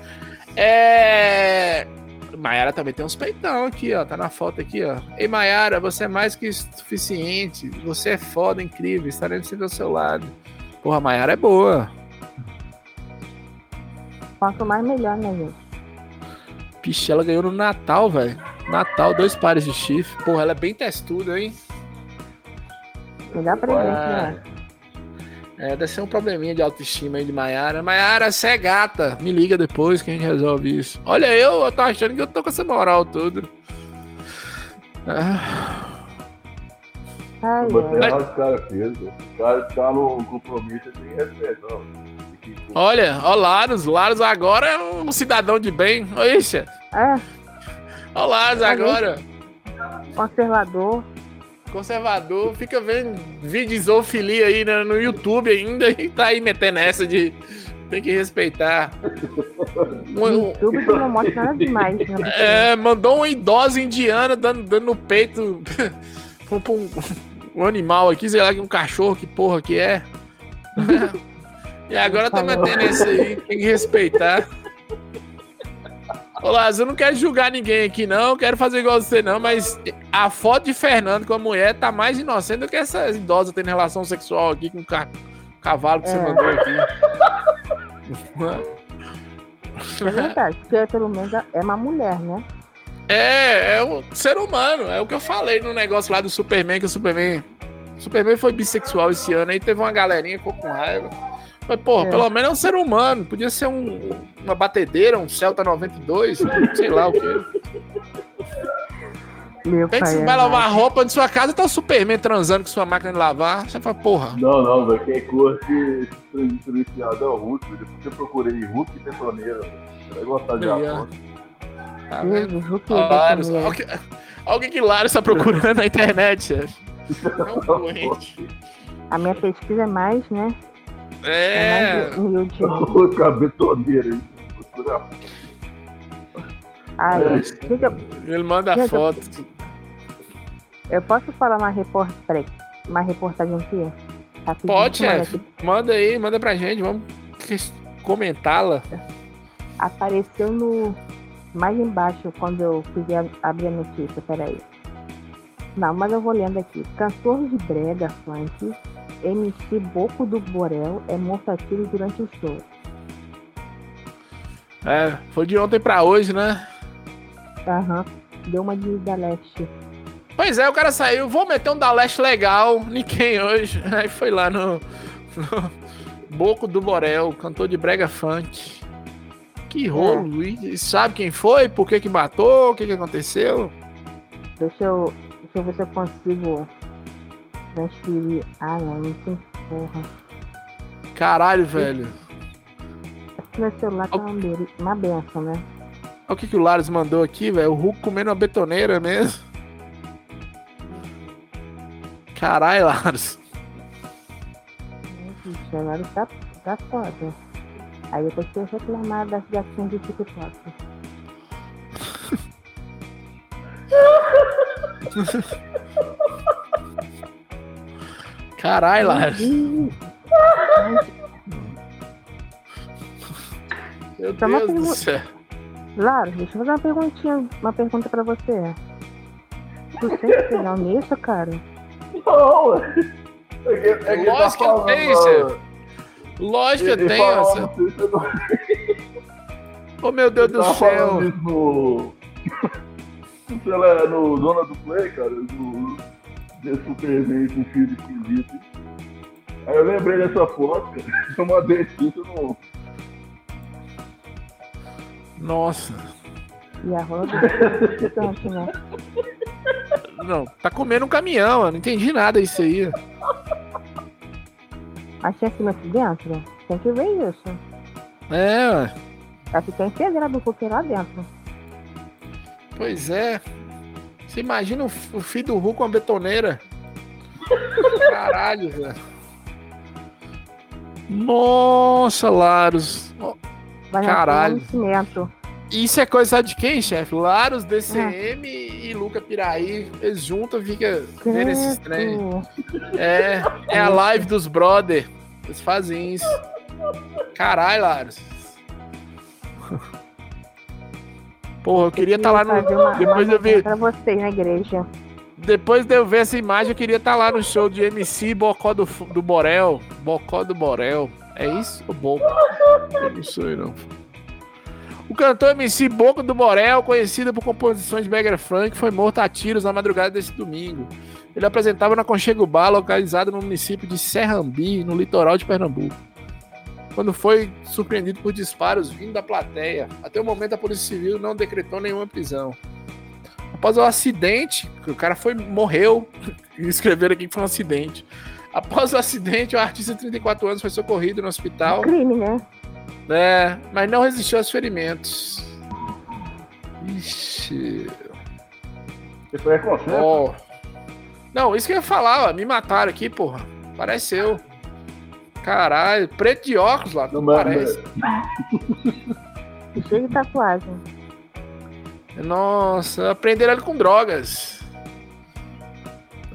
S2: É. Maiara também tem uns peitão aqui, ó. Tá na foto aqui, ó. Ei, Maiara, você é mais que suficiente. Você é foda, incrível. Estaremos sempre ao seu lado. Porra, Maiara é boa.
S4: Quanto mais melhor, né, gente?
S2: Pixe, ela ganhou no Natal, velho. Natal, dois pares de chifre. Porra, ela é bem testuda, hein?
S4: Melhor presente, né?
S2: É, deve ser um probleminha de autoestima aí de Maiara. Maiara, você é gata. Me liga depois que a gente resolve isso. Olha, eu, eu tô achando que eu tô com essa moral toda. Ah,
S4: Ai,
S3: Você os caras fez, velho. O cara tá no compromisso tem que respeitar.
S2: Olha, ó, Laros. Laros agora é um cidadão de bem. Oi, chefe.
S4: É,
S2: Ó, Laros
S4: Olha.
S2: agora.
S4: conservador.
S2: Conservador, fica vendo vídeo de zoofilia aí no, no YouTube ainda e tá aí metendo essa de tem que respeitar.
S4: YouTube que não mostra nada demais, né?
S2: é, mandou uma idosa indiana dando, dando no peito pra um, um- um animal aqui, sei lá, que um cachorro, que porra que é. <laughs> e agora tá metendo esse aí, tem que respeitar. Olá, eu não quero julgar ninguém aqui, não, quero fazer igual você, não, mas a foto de Fernando com a mulher tá mais inocente do que essa idosa tendo relação sexual aqui com o ca- cavalo que você
S4: É.
S2: mandou aqui.
S4: É verdade, porque pelo menos é uma mulher, né?
S2: É, é um ser humano. É o que eu falei no negócio lá do Superman, que o Superman. O Superman foi bissexual esse ano, aí teve uma galerinha que ficou com raiva. Mas, pô,
S4: É.
S2: pelo menos é um ser humano. Podia ser um, uma batedeira, um Celta 92, sei lá o quê.
S4: Meu
S2: Tem que
S4: pai.
S2: você
S4: é
S2: vai lavar
S4: mais.
S2: roupa de sua casa, tá o Superman transando com sua máquina de lavar. Você fala, porra.
S3: Não, não, velho. Quem curte diferenciado é o Hulk, velho. Depois que eu procurei Hulk e Betoneira, velho. Você vai gostar de aposta.
S2: Tá vendo?
S4: Que
S2: Laros,
S4: é
S2: alguém, que Laros tá procurando na internet, chefe. É um.
S4: A minha pesquisa é mais, né? É. <laughs>
S3: Hulk, a betoneira aí.
S4: Ai,
S3: É.
S2: Ele manda a foto.
S4: eu posso falar uma, report... peraí, uma reportagem aqui? Rapidinho,
S2: Pode, chefe.
S4: aqui.
S2: Manda aí, manda pra gente. Vamos comentá-la.
S4: Apareceu no. Mais embaixo quando eu a- abrir a notícia, peraí. Não, mas eu vou lendo aqui. Cantor de brega funk, MC Boco do Borel é tiro durante o show.
S2: É, foi de ontem pra hoje, né?
S4: Aham. Deu uma de da leste.
S2: Pois é, o cara saiu, vou meter um da leste legal, ninguém hoje. <laughs> Aí foi lá no, no Boco do Borel, cantor de brega funk. Que rolo, e sabe quem foi? Por que que matou? O que que aconteceu?
S4: Deixa eu, deixa eu ver se eu consigo transferir. Ah, não, não tem porra.
S2: Caralho, velho.
S4: Meu celular tá uma, be- uma benção, né?
S2: Olha o que que o Laros mandou aqui, velho. O Hulk comendo uma betoneira mesmo. Caralho, Laros.
S4: Ixi, agora tá, tá foda. Aí depois que eu reclamar das gatinhas de TikTok. <laughs>
S2: Caralho, Laros.
S4: Ih,
S2: Meu
S4: Tá uma
S2: Deus do
S4: pergunta.
S2: céu.
S4: Lara, deixa eu fazer uma perguntinha, uma pergunta pra você. Tu sente tesão nisso, cara?
S3: Não. É que, é que
S2: Lógico que
S3: tá
S2: eu tenho, chefe. Lógico que eu tenho. essa-
S3: no do-
S2: Oh, meu Deus do
S3: Tava
S2: céu.
S3: no. <laughs> Sei lá, no Dona do Play, cara, do. Desse Superman com filho esquisito. Aí eu lembrei dessa foto, cara. <laughs> Eu mandei isso no.
S2: Nossa.
S4: E a rola do gigante, <laughs> né?
S2: Não, tá comendo um caminhão, eu não entendi nada disso aí.
S4: Tinha cima aqui dentro? Tem que ver isso.
S2: É, ué.
S4: Acho que tem pedra do cookie lá dentro.
S2: pois é. Você imagina o, o filho do Hulk com uma betoneira? Caralho, velho. Nossa, Laros.
S4: Vai
S2: Caralho. Isso é coisa de quem, chefe? Laros, DCM e Luca Piraí. Eles juntam, fica vendo esses trem. É, é a live dos brother. Eles fazem isso. Caralho, Laros. Porra, eu queria estar lá no.
S4: Uma-
S2: Depois
S4: uma
S2: eu vi.
S4: Pra vocês na igreja.
S2: Depois de eu ver essa imagem, eu queria estar lá no show de MC Bocó do, do Borel. Bocó do Borel. É isso ou Boco? Eu não sei, não. O cantor MC Boco do Borel, conhecido por composições de Beggar Frank, foi morto a tiros na madrugada desse domingo. Ele apresentava na Conchego Bar, localizado no município de Serrambi, no litoral de Pernambuco. Quando foi surpreendido por disparos vindo da plateia. Até o momento, a Polícia Civil não decretou nenhuma prisão. Após o acidente, o cara foi morreu, <laughs> e escreveram aqui que foi um acidente. Após o acidente, o artista de 34 anos foi socorrido no hospital,
S4: Crime, né?
S2: né, mas não resistiu aos ferimentos. Ixi,
S3: Isso é consenso.
S2: ó. Não, isso que eu ia falar, ó. Me mataram aqui, porra. Pareceu. Caralho, preto de óculos lá.
S3: Não,
S2: parece.
S4: Cheio de tatuagem.
S2: Nossa, aprenderam ele com drogas.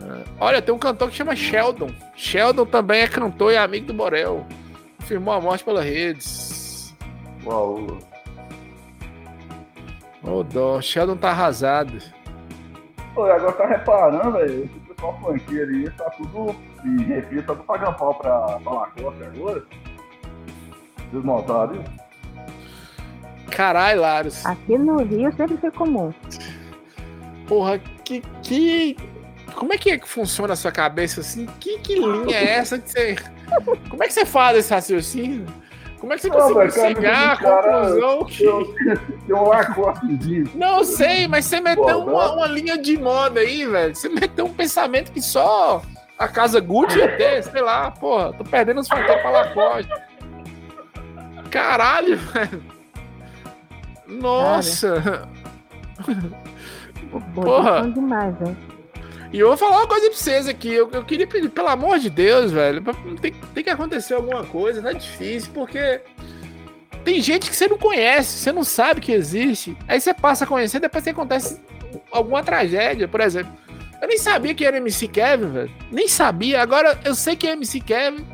S2: Ah, Olha, tem um cantor que chama Sheldon. Sheldon também é cantor e amigo do Borel. Confirmou a morte pelas redes.
S3: Uau.
S2: Ô, dó. Sheldon tá arrasado.
S3: Pô, agora tá reparando, velho, pessoal funkeiro aí tá tudo. E refil, tá tudo pagando pau pra, pra Lacoste agora. Notaram isso?
S2: Caralho, Laros.
S4: Aqui no Rio sempre foi comum.
S2: Porra, que, que. Como é que, é que funciona a sua cabeça assim? Que, que linha é essa que você. <laughs> Como é que você faz esse raciocínio? Como é que você
S3: Não,
S2: conseguiu chegar à conclusão que.
S3: Um Lacostezinho.
S2: Não eu sei, mas você meteu uma, uma linha de moda aí, velho. Você meteu um pensamento que só a casa Gucci ia ter, <laughs> sei lá, porra. Tô perdendo os fatores pra Lacoste. Caralho, velho. Nossa.
S4: Pô, <laughs>
S2: Porra.
S4: são demais, né?
S2: E eu vou falar uma coisa pra vocês aqui. Eu, eu queria pedir, pelo amor de Deus, velho. Tem, tem que acontecer alguma coisa, tá difícil, porque tem gente que você não conhece, você não sabe que existe. Aí você passa a conhecer, depois que acontece alguma tragédia, por exemplo. Eu nem sabia que era MC Kevin, velho. Nem sabia. Agora eu sei que é MC Kevin.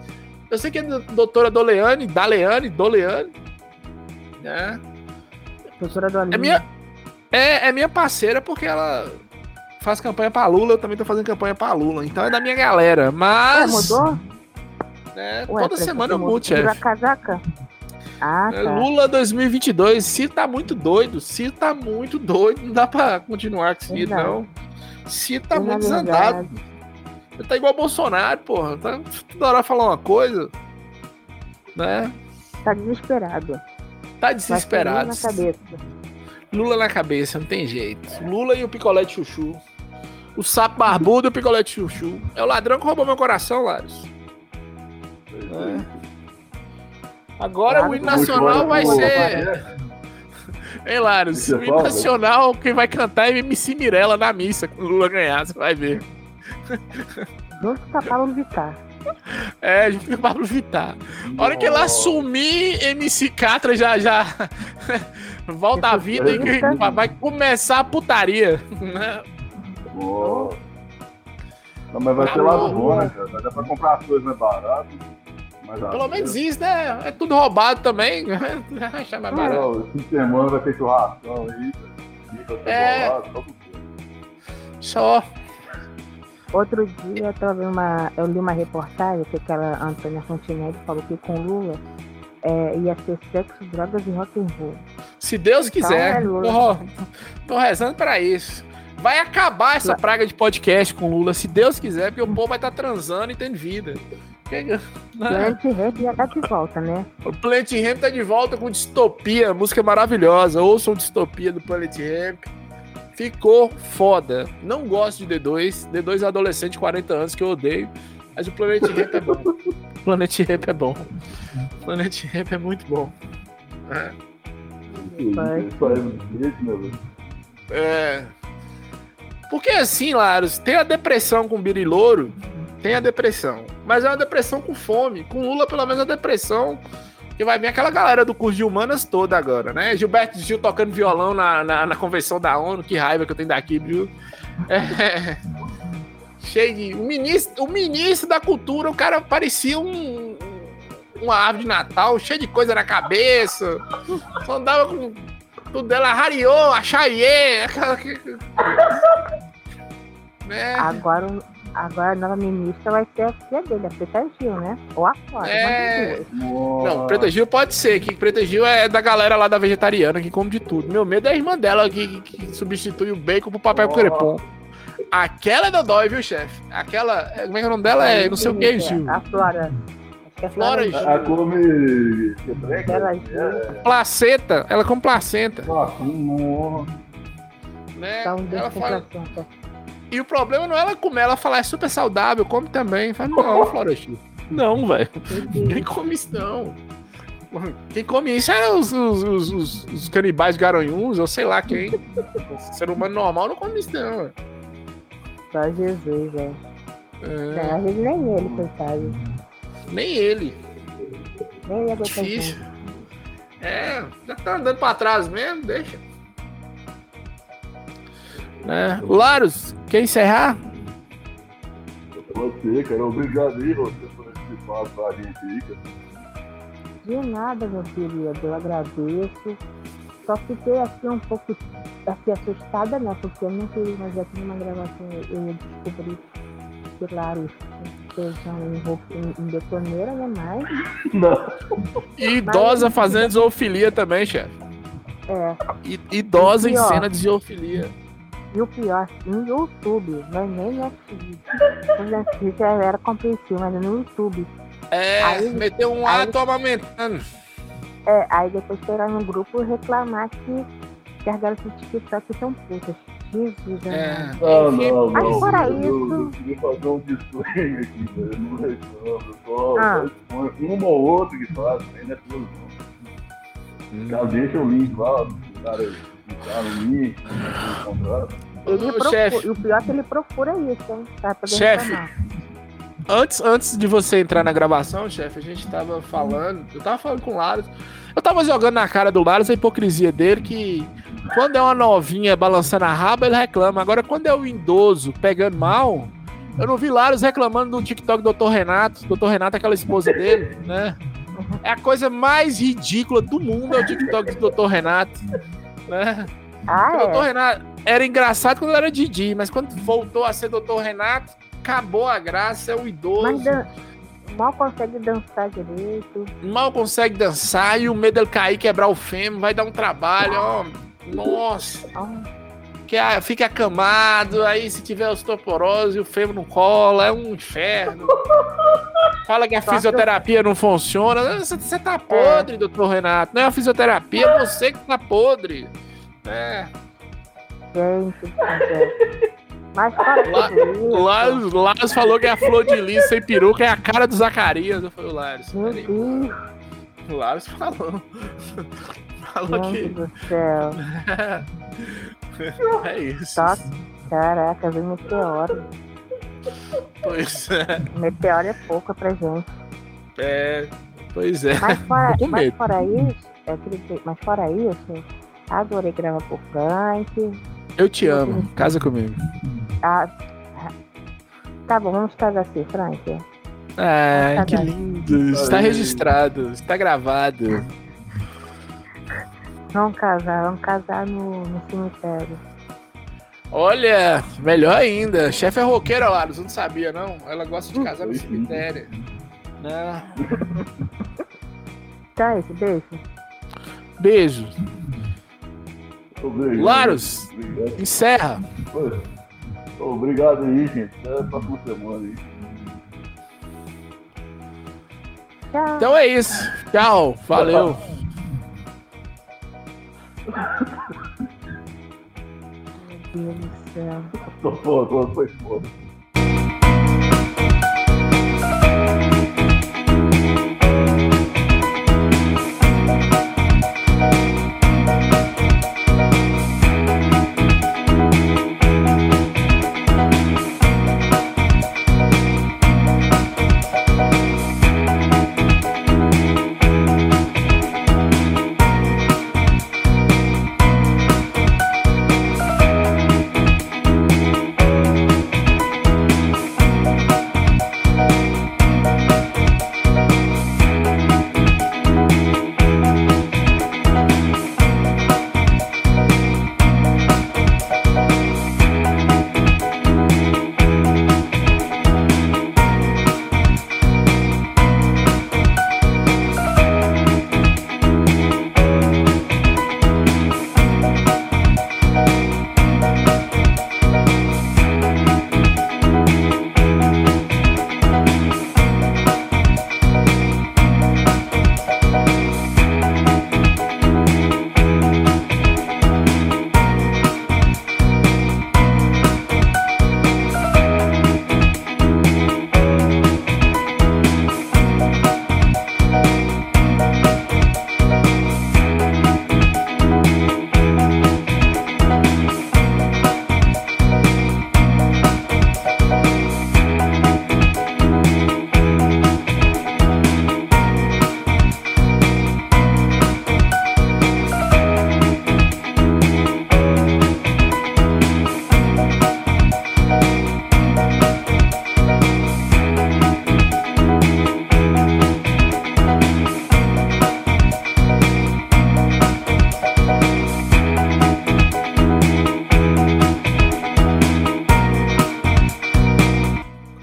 S2: Eu sei que é do- doutora Doleane, Daleane, Doleane. Né?
S4: Professora do Aline.
S2: É minha, é, é minha parceira porque ela faz campanha pra Lula, eu também tô fazendo campanha pra Lula. Então é da minha galera.
S4: Ué,
S2: Mas.
S4: mudou?
S2: né,
S4: Ué,
S2: toda semana eu mudo, chefe.
S4: casaca? Ah,
S2: É,
S4: tá.
S2: Lula 2022. Ciro tá muito doido. Ciro tá muito doido. Não dá pra continuar com
S4: Verdade.
S2: não. Ciro tá muito desandado. Ele tá igual Bolsonaro, porra. Tá toda hora falar uma coisa. Né?
S4: Tá desesperado.
S2: Tá desesperado.
S4: na cabeça.
S2: Lula na cabeça, não tem jeito. Lula e o picolé de chuchu. O sapo barbudo e o picolé de chuchu. É o ladrão que roubou meu coração, Laros. É. Agora
S4: Claro,
S2: o hino nacional
S3: bom,
S2: vai
S3: pô,
S2: ser. Hein, Laros?
S3: Você
S2: O hino nacional, quem vai cantar é MC Mirella na missa, quando o Lula ganhar, você vai ver.
S4: Junto com a Pablo Vittar.
S2: É, junto com o Pablo Vittar. A hora que ele
S3: Nossa.
S2: assumir MC Catra, já, já <laughs> volta à vida e que vai começar a putaria. né?
S3: Nossa. Não, mas vai
S2: Tá
S3: ser lá do
S2: louco.
S3: bom, né, cara? Dar pra comprar as coisas mais baratas. Mais
S2: Pelo menos isso, né? É tudo roubado também. Vai <laughs> achar mais barato.
S3: Não, esse semana vai ter churrascão aí. Bica
S2: É.
S3: cebolada, só por quê?
S2: Só.
S4: Outro dia eu, tava uma, eu li uma reportagem que aquela Antônia Fontinelli falou que com Lula é, ia ser sexo, drogas e rock and roll.
S2: Se Deus
S4: Então,
S2: quiser.
S4: é Lula.
S2: Tô, tô rezando pra isso. Vai acabar essa praga de podcast com Lula, se Deus quiser, porque o povo vai estar transando e tendo vida.
S4: Planet Rap já tá de volta, né?
S2: O Planet Ramp tá de volta com Distopia, música maravilhosa. Ouçam Distopia do Planet Ramp. Ficou foda. Não gosto de D2. D2 é adolescente de 40 anos que eu odeio. Mas o Planet Ramp é bom. <laughs> O Planet Ramp é bom. Planet Ramp é muito bom. É.
S3: Aí é
S2: Porque assim, Laros, tem a depressão com Birilouro, tem a depressão. Mas é uma depressão com fome. Com Lula, pelo menos, a depressão que vai vir aquela galera do curso de humanas toda agora, né? Gilberto Gil tocando violão na, na, na convenção da ONU, que raiva que eu tenho daqui, viu? É. <laughs> Cheio de. O ministro, o ministro da cultura, o cara parecia um. Uma árvore de Natal, cheio de coisa na cabeça. Só andava com tudo dela, Hariô, Achaie, aquela que. Né? <laughs>
S4: Agora, agora a nova ministra vai ser a filha dele, a Preta Gil, né? Ou a Flora.
S2: É. Não, Preta Gil pode ser, que Preta Gil é da galera lá da vegetariana que come de tudo. Meu medo é a irmã dela que, que substitui o bacon pro papel
S3: Oh.
S2: crepom. Aquela é da dói, viu, chefe? Aquela. é- Como é que é o nome dela? É não sei o que, Gil.
S4: A Flora. Acho que é
S2: Flora
S4: Flora
S2: Gil.
S3: A come.
S4: Bela
S3: É.
S2: Placenta, ela come placenta. Né?
S4: Um
S2: Ela fala-
S4: placenta.
S2: E o problema não é ela comer, ela falar é super saudável, come também. Fala, não, Flora Gil. <laughs> Não, velho. Ninguém come isso, não. Quem come isso é os, os, os, os- os canibais garanhuns, ou sei lá quem. <laughs> Ser humano normal não come isso, não.
S4: Só Jesus, velho.
S2: É,
S4: Não, às vezes nem ele, coitado.
S2: Nem ele.
S4: Nem ele aguenta
S2: Difícil. É, já tá andando pra trás mesmo, deixa. Né? Laros, quer encerrar?
S3: Pode ser, cara. Obrigado aí, você, por esse espaço pra gente aí, cara.
S4: De nada, meu querido, eu agradeço. Só fiquei aqui um pouco assim, assustada, né? Porque eu não queria, mas aqui numa gravação eu ia descobrir que, em, roupa- em, em betoneira, né? Mas, <laughs>
S3: Não.
S2: E idosa fazendo zoofilia também, chefe.
S4: é.
S2: I- Idosa em
S4: Aqui, ó.
S2: cena de zoofilia.
S4: E o pior, no YouTube, não é nem Netflix. No Netflix era compreensível, mas no YouTube.
S2: É,
S4: Aí-
S2: meteu um
S4: aí-
S2: ato amamentando.
S4: É, aí depois foram no grupo reclamar que, que as garotas do TikTok são putas. Jesus,
S2: É.
S4: amado.
S3: Não, não,
S4: Mas
S3: não.
S4: fora
S3: eu,
S4: isso-
S3: Eu queria fazer um disclaimer aqui, cara. Eu não reclamo, só,
S4: Ah.
S3: uma ou outra que faz, não é tudo. Já deixa o link lá, o cara clicar no link, contrato.
S4: Ele
S2: Ô,
S4: procura,
S2: chefe.
S4: o pior é que ele procura isso, hein?
S2: Chefe. Antes, antes de você entrar na gravação, chefe, a gente tava falando. Eu tava falando com o Laros. Eu tava jogando na cara do Laros a hipocrisia dele que quando é uma novinha balançando a raba, ele reclama. Agora, quando é o idoso pegando mal, eu não vi Laros reclamando do TikTok do Dr. Renato. Dr. Renato é aquela esposa dele, né? É a coisa mais ridícula do mundo é o TikTok do Dr. Renato. Né?
S4: Ah,
S2: O Dr.
S4: é.
S2: Renato era engraçado quando era Didi, mas quando voltou a ser Dr. Renato, acabou a graça, é o idoso.
S4: Mas dan- mal consegue dançar direito.
S2: mal consegue dançar e o medo dele cair, quebrar o fêmur, vai dar um trabalho, ó. Nossa,
S4: Ó,
S2: que fica acamado, aí se tiver osteoporose, o fêmur não cola, é um inferno. <laughs> Fala que a
S4: que-
S2: fisioterapia não funciona. Você, você tá podre, doutor Renato. Não é a fisioterapia, é você que tá podre. É.
S4: gente céu. Mas
S2: O Lars, Lars falou que a flor de lis sem peruca é a cara do Zacarias. Eu falei, o Lars.
S4: meu
S2: peraí.
S4: Deus,
S2: O Lars falou. <laughs> falou
S4: gente
S2: que.
S4: do céu. <laughs>
S2: É isso.
S4: Só, caraca, veio meteoro.
S2: Pois é.
S4: Meteoro é pouco pra gente.
S2: É. Pois é.
S4: Mas fora, mas fora isso, eu queria dizer, mas fora isso, adorei gravar por Frank.
S2: Eu te amo. Casa comigo.
S4: Ah, tá bom, vamos casar assim, Frank.
S2: Ah, que lindo. Está registrado. Está gravado.
S4: Vamos casar, vamos casar no, no cemitério.
S2: Olha, melhor ainda. Chefe é roqueira, Laros. Eu não sabia, não. Ela gosta de casar no
S3: Sim.
S2: cemitério. Né? <laughs>
S4: Tá, esse beijo.
S2: Beijo.
S3: Obrigado.
S2: Laros,
S3: Obrigado.
S2: encerra.
S3: Obrigado aí, gente. Até a próxima semana aí.
S2: Então é isso. Tchau. Valeu.
S4: Meu Deus do céu.
S3: Tô foda, foi foda.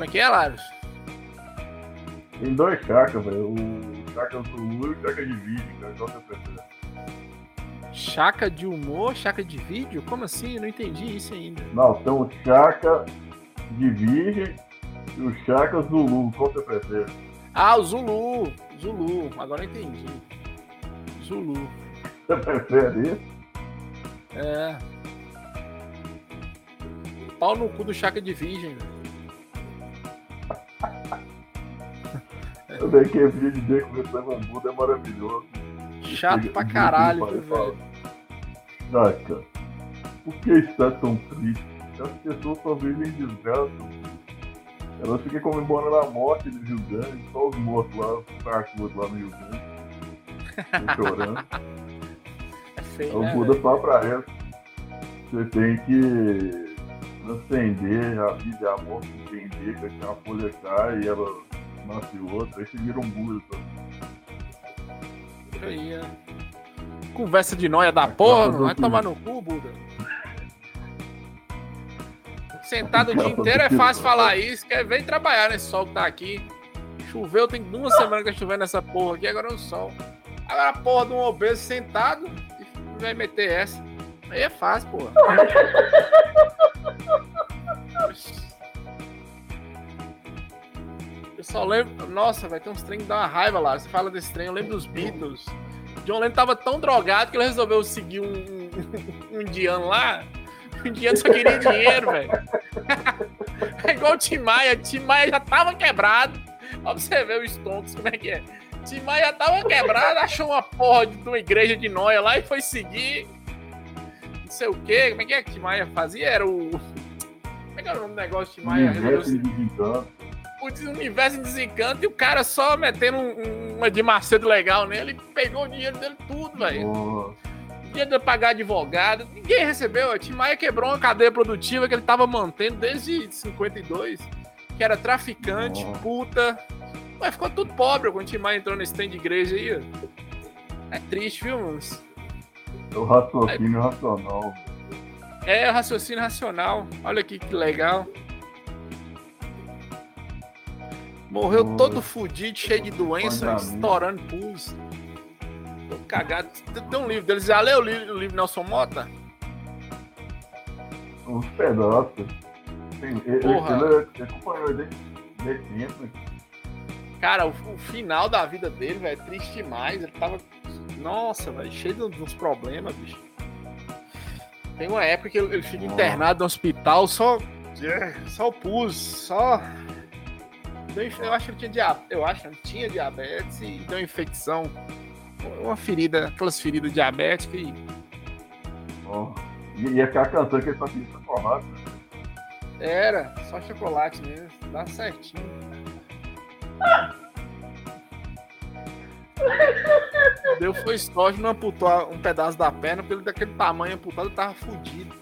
S2: Que é, Laros?
S3: Tem dois chakras, velho. O chakra Zulu e o chakra de vídeo, cara. Qual que você prefere?
S2: Chaca de humor, chaca de vídeo? Como assim? Eu não entendi isso ainda.
S3: Não, tem o chakra de virgem e o chakra Zulu. Qual você prefere?
S2: Ah, o Zulu. Zulu. Agora eu entendi. Zulu.
S3: Você prefere isso?
S2: É. Pau no cu do chaca de virgem, velho.
S3: Dei que vídeo de começando a Buda é maravilhoso.
S2: Chato pra caralho, velho.
S3: Chaca, por que está tão triste? As pessoas só vivem em desgraça. Elas ficam comemorando a morte do Rio Grande, só os mortos lá, os sacos lá no Rio Grande. Chorando. <laughs>
S2: É né,
S3: o Buda fala pra ela: você tem que transcender a vida e a morte, entender que a folha cai e ela nasce outra, aí você vira um. Tá?
S2: Aí, ó. Conversa de noia da porra, não vai tomar no cu, Buda. Sentado o dia inteiro é fácil falar isso, quer vir trabalhar nesse sol que tá aqui. Choveu, tem duas semanas que tá chovendo nessa porra aqui, agora é o sol. Agora a porra de um obeso sentado e vai meter essa. Aí é fácil, porra. <laughs> Eu só lembro. Nossa, vai ter uns trem que dá uma raiva lá. Você fala desse trem, eu lembro dos Beatles. John Lennon tava tão drogado que ele resolveu seguir um, um- um indiano lá. O indiano só queria dinheiro, velho. <laughs> É igual o Tim Maia. Tim Maia já tava quebrado. Ó, pra você ver o Stonks, como é que é. Tim Maia já tava quebrado, achou uma porra de uma igreja de noia lá e foi seguir. Não sei o quê. Como é que é que Tim Maia fazia? Era o. Como é que era o nome do negócio de Tim Maia? Resolveu. O universo desencanto e o cara só metendo um- um- uma de Macedo legal nele e pegou o dinheiro dele tudo, velho. Dinheiro de pagar advogado, ninguém recebeu. A Tim Maia quebrou uma cadeia produtiva que ele tava mantendo desde 52, que era traficante,
S3: Nossa.
S2: puta. Mas ficou tudo pobre quando o Tim Maia entrou nesse trem de igreja aí. ó. É triste, viu, mano?
S3: É o raciocínio racional.
S2: É o raciocínio racional. Olha aqui que legal. Morreu
S3: Nossa.
S2: todo fudido, cheio de doença, estourando pus. Tô cagado. Tem- um livro deles. Já leu o livro, o livro Nelson Mota?
S3: Uns pedaços. Tem- Ele,
S2: Porra.
S3: ele, acompanhou desde, desde sempre.
S2: Cara, o, o final da vida dele, velho, é triste demais. Ele tava. Nossa, velho, cheio de uns problemas, bicho. Tem uma época que ele, ele fica
S3: Nossa.
S2: internado no hospital, só. Só o pus, só. Eu acho que ele tinha diabetes. Eu acho que ele tinha diabetes e deu infecção. Uma ferida, aquelas feridas diabéticas e.
S3: Ó. E aquela canção que ele só queria chocolate.
S2: Era, só chocolate mesmo. Dá certinho. Deu foi sorte, não amputou um pedaço da perna, ele daquele tamanho amputado tava fudido.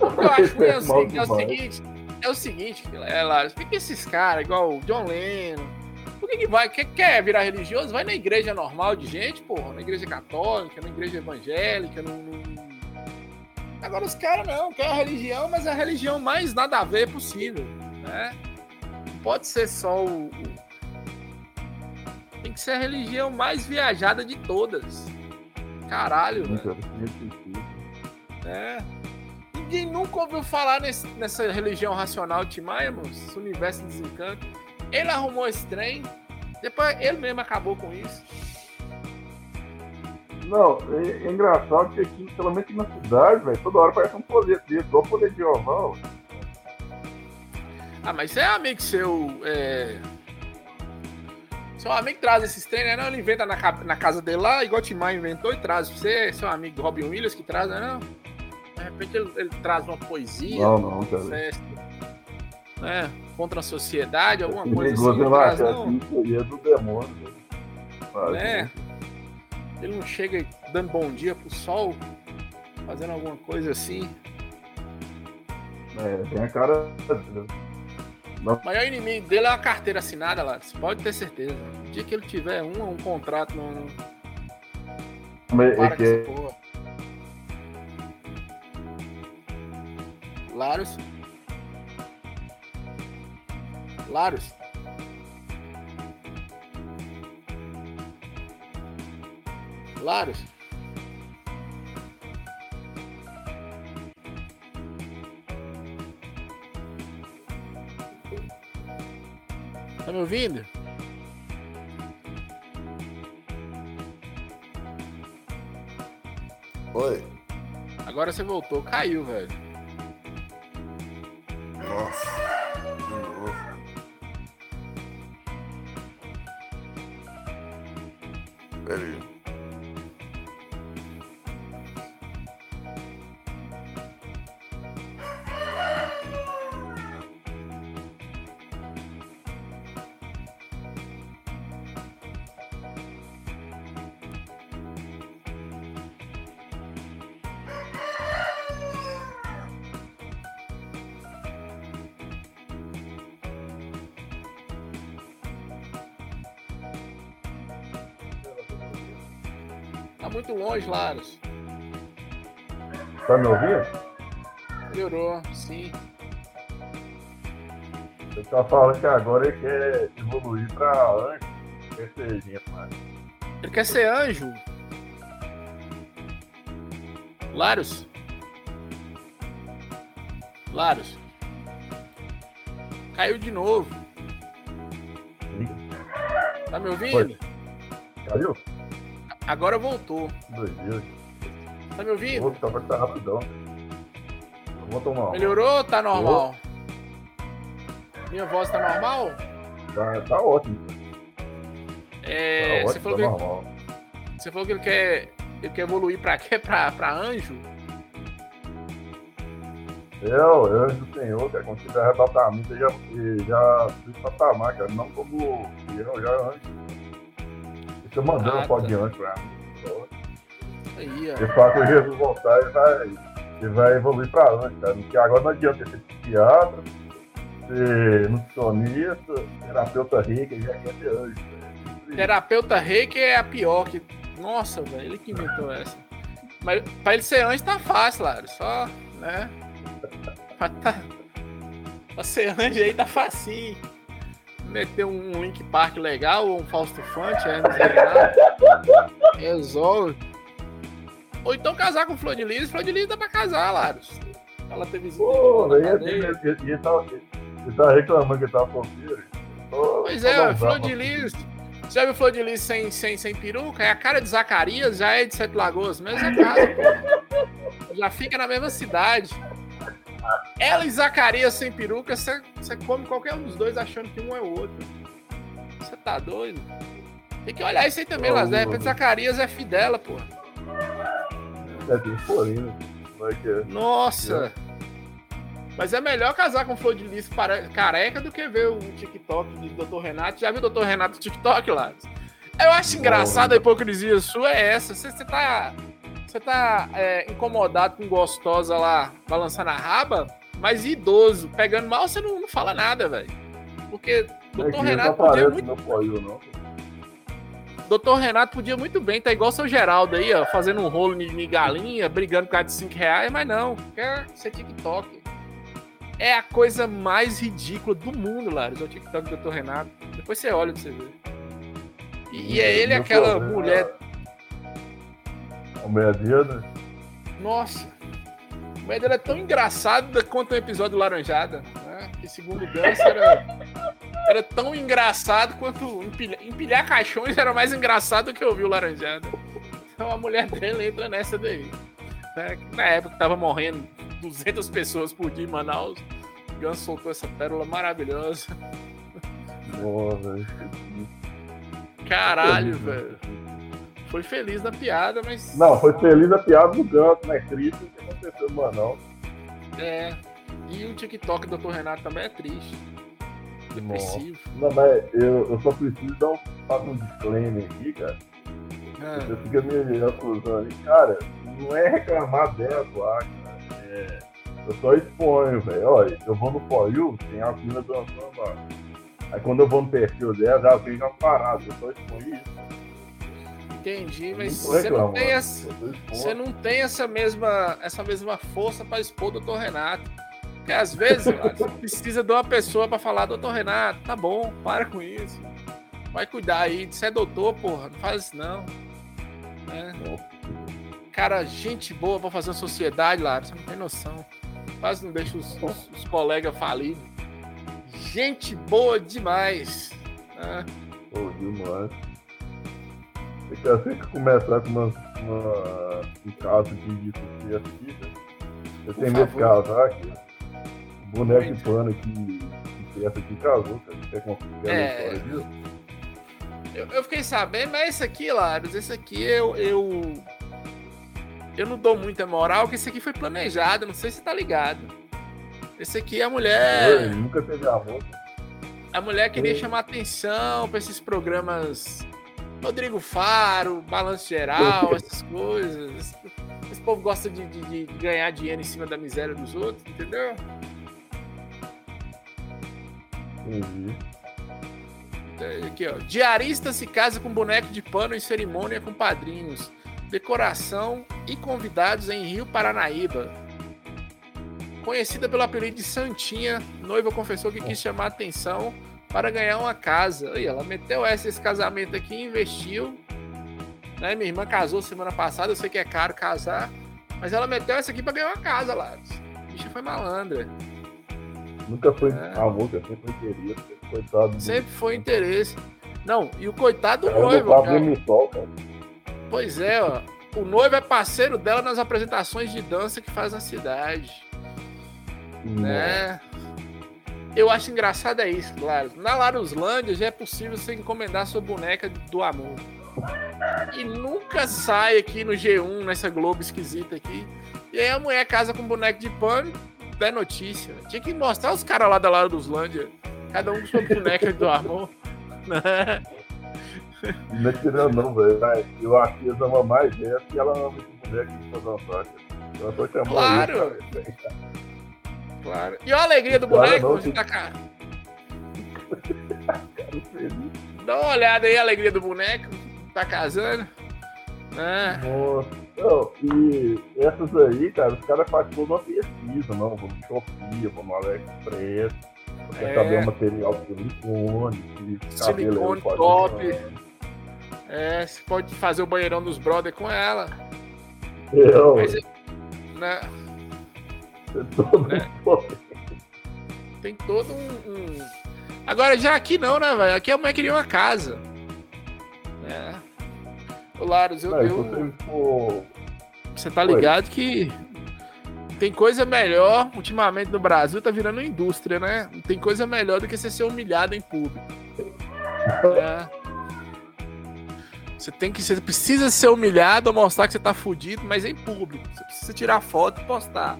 S2: O que eu acho ruim <laughs> é o, é o seguinte, é o seguinte, é, Laros, por que, que esses caras, igual o John Lennon, por que, que vai, que quer virar religioso? Vai na igreja normal de gente, porra, na igreja católica, na igreja evangélica, no, no- Agora os caras não, quer a religião, mas a religião mais nada a ver possível, né? Não pode ser só o... Tem que ser a religião mais viajada de todas. Caralho, velho.
S3: Esse-
S2: É. Ninguém nunca ouviu falar nesse- nessa religião racional de Maia, mano. Esse universo em desencanto. Ele arrumou esse trem. Depois ele mesmo acabou com isso.
S3: Não, é, é engraçado que aqui, pelo menos aqui na cidade, velho, toda hora parece um poder desse, igual poder de oval.
S2: Ah, mas você é amigo seu. É... Seu amigo traz esses trem, né? Não, ele inventa na, na casa dele lá, igual o Tim Maia inventou e traz. Você, seu amigo Robin Williams, que traz, né? Não? Repente ele, ele traz uma poesia,
S3: Não, não,
S2: uma
S3: cara.
S2: festa. Né? Contra a sociedade, alguma
S3: Esse
S2: coisa assim. ele traz, não.
S3: é do demônio. Faz
S2: É.
S3: isso.
S2: Ele não chega dando bom dia pro sol, fazendo alguma coisa assim.
S3: É, tem a cara.
S2: O maior inimigo dele é uma carteira assinada lá, você pode ter certeza. O dia que ele tiver um, um contrato, não,
S3: Mas
S2: para
S3: é que
S2: Laros. Laros. Laros. Tá me ouvindo?
S5: Oi.
S2: Agora você voltou, caiu, velho.
S5: Nossa.
S2: Longe, Laros.
S3: Tá me ouvindo?
S2: Melhorou, sim.
S3: Você tá falando que agora ele quer evoluir pra anjo. Certejinha, mano.
S2: Ele quer ser anjo. Laros. Laros. Caiu de novo. Tá me ouvindo?
S3: Foi. Caiu?
S2: Agora voltou.
S3: Doideira.
S2: Tá me ouvindo?
S3: Vou tá, tá rapidão. Vou tomar.
S2: Melhorou ou tá normal? Minha voz tá normal?
S3: Tá, tá ótimo.
S2: É,
S3: tá
S2: você,
S3: ótimo,
S2: falou
S3: tá
S2: que,
S3: normal.
S2: você falou que ele quer, ele quer evoluir pra quê? Pra, pra anjo?
S3: Eu, eu anjo do Senhor, cara, quando tiver arrebatamento, eu já, eu já fui patamar, cara, não como eu, já anjo. Deixa eu mandando
S2: Ah,
S3: um pó
S2: tá.
S3: anjo pra mim.
S2: Aí, ó.
S3: Ele fala que o Jesus voltar, ele vai, ele vai evoluir pra anjo, cara. Porque agora não adianta ser psiquiatra, ser nutricionista, terapeuta rica, já quer ser anjo.
S2: Terapeuta reiki é a pior que. Nossa, velho, ele que inventou essa. Mas pra ele ser anjo tá fácil, Lário. Só, né? <laughs> Pra, tá... pra ser anjo aí tá facinho. Meter um Link Park legal ou um Fausto Fante, é, não sei nada. <laughs> Resolve. Ou então casar com Flor de Lis. Flor de Lis dá pra casar, Lário. Ela teve
S3: Pô, ele, tá reclamando que ele tá solteiro. Tô-
S2: Pois é, Flor de Lis. Você já viu Flor de Lis sem, sem, sem peruca? É a cara de Zacarias, já é de Sete Lagoas, mesma casa, pô. <laughs> Já fica na mesma cidade. Ela e Zacarias sem peruca, você come qualquer um dos dois achando que um é o outro. Você tá doido? Tem que olhar isso aí também,
S3: Ô,
S2: Las. De repente
S3: mano.
S2: Zacarias é fidela, pô.
S3: É. Vai que é.
S2: Nossa! Mas é melhor casar com Flor de Lis para- careca do que ver o TikTok do Dr. Renato. Já viu o Dr. Renato no TikTok, lá? Eu acho engraçado a hipocrisia sua é essa. Você tá, você tá é, incomodado com gostosa lá balançando a raba, mas idoso, pegando mal, você não, não fala nada, velho. Porque
S3: Não é
S2: Renato
S3: não
S2: podia muito
S3: apoio, não.
S2: Doutor Renato podia muito bem, tá igual o seu Geraldo aí, ó, fazendo um rolo de, galinha, brigando por causa de 5 reais, mas não, quer ser TikTok. É a coisa mais ridícula do mundo, Lares, é o TikTok do Dr. Renato. Depois você olha pra você ver. E, e é ele aquela mulher.
S3: A mulher dele, né?
S2: Nossa! A mulher dele é tão engraçada quanto o episódio Laranjada, né? Que segundo o Ganso era, era tão engraçado quanto empilhar, empilhar caixões era mais engraçado do que ouvir o Laranjada. Então a mulher dele entra nessa daí. né? Na época tava morrendo 200 pessoas por dia em Manaus, o Ganso soltou essa pérola maravilhosa.
S3: Nossa, velho.
S2: Caralho, velho. Foi feliz na piada, mas.
S3: Não, foi feliz a piada do Ganso, né? Triste que aconteceu no Manaus.
S2: É. E o TikTok do Dr. Renato também é triste. Depressivo.
S3: Não, mas eu, eu só preciso dar um, fazer um disclaimer aqui, cara.
S2: Ah,
S3: Você fica me acusando ali. Cara, não é reclamar dela, lá, cara. É, eu só exponho, velho. Olha, eu vou no For You, tem a mina dançando lá. Aí quando eu vou no perfil dela, já vem uma parada. Eu só exponho isso.
S2: Entendi, mas você não tem essa. Você não tem essa mesma, essa mesma força pra expor o Dr. Renato. Porque às vezes, <laughs> você precisa de uma pessoa pra falar, doutor Renato, tá bom, para com isso. Vai cuidar aí. Você é doutor, porra, não faz isso não. Né? Cara, gente boa pra fazer uma sociedade, lá, você não tem noção. Quase não deixa os, os- os colegas falidos. Gente boa demais.
S3: Pô, demais. É que assim que começar com uma, uma, um caso de de sucesso aqui, né? Eu tenho medo de casar aqui. O boneco de pano aqui, que festa aqui casou, cara. Quer complicar
S2: É.
S3: a história disso?
S2: Eu, eu fiquei sabendo, mas esse aqui, Laros, esse aqui eu, eu. Eu não dou muita moral, porque esse aqui foi planejado, não sei se você tá ligado. Esse aqui é a mulher.
S3: nunca teve amor. cara.
S2: A mulher queria chamar atenção pra esses programas. Rodrigo Faro, Balanço Geral, <laughs> essas coisas. Esse povo gosta de, de- de ganhar dinheiro em cima da miséria dos outros, entendeu?
S3: Entendi.
S2: É, Aqui, ó. Diarista se casa com boneco de pano em cerimônia com padrinhos. Decoração e convidados em Rio Paranaíba. Conhecida pelo apelido de Santinha, noiva confessou que quis chamar atenção para ganhar uma casa. Aí, ela meteu essa esse casamento aqui, investiu. Né? Minha irmã casou semana passada, eu sei que é caro casar. Mas ela meteu essa aqui para ganhar uma casa, lá. Bicha foi malandra.
S3: Nunca foi
S2: É.
S3: cara. Sempre foi interesse. Coitado do.
S2: Sempre foi interesse. Não, e o coitado do noivo, cara.
S3: Missol, cara.
S2: Pois é, ó. O noivo é parceiro dela nas apresentações de dança que faz na cidade, né? Eu acho engraçado é isso, claro. Na Laruslândia já é possível você encomendar sua boneca do amor. E nunca sai aqui no G1, nessa Globo esquisita aqui. E aí a mulher casa com boneco de pano, é notícia. Tinha que mostrar os caras lá da Laruslândia, cada um com sua boneca do amor. <laughs>
S3: Não é tirando, não, velho. Eu acho que eles amam mais essa e ela ama esse boneco que foi dançar, cara. Ela só chamou
S2: Claro.
S3: isso.
S2: Claro. E olha a alegria do
S3: Claro,
S2: boneco,
S3: não,
S2: tá cá. Dá uma olhada aí, a alegria do boneco. Tá casando. Né?
S3: Nossa. Não, e essas aí, cara, os caras fazem toda uma pesquisa, não. Vamos no Shopee, vamos no AliExpress. Pra
S2: É.
S3: saber o material de silicone, se
S2: Silicone top.
S3: usar.
S2: É, você pode fazer o banheirão dos brother com ela.
S3: Eu,
S2: Mas, né,
S3: todo mundo-
S2: tem todo um, um- Agora, já aqui não, né, velho? Aqui a mulher queria uma casa. Né? Ô, Laros, eu,
S3: Não,
S2: eu-
S3: for
S2: você tá ligado que tem coisa melhor, ultimamente no Brasil tá virando indústria, né? Tem coisa melhor do que você ser humilhado em público. É. Você tem que. Você precisa ser humilhado ou mostrar que você tá fudido, mas em público. Você precisa tirar foto e postar.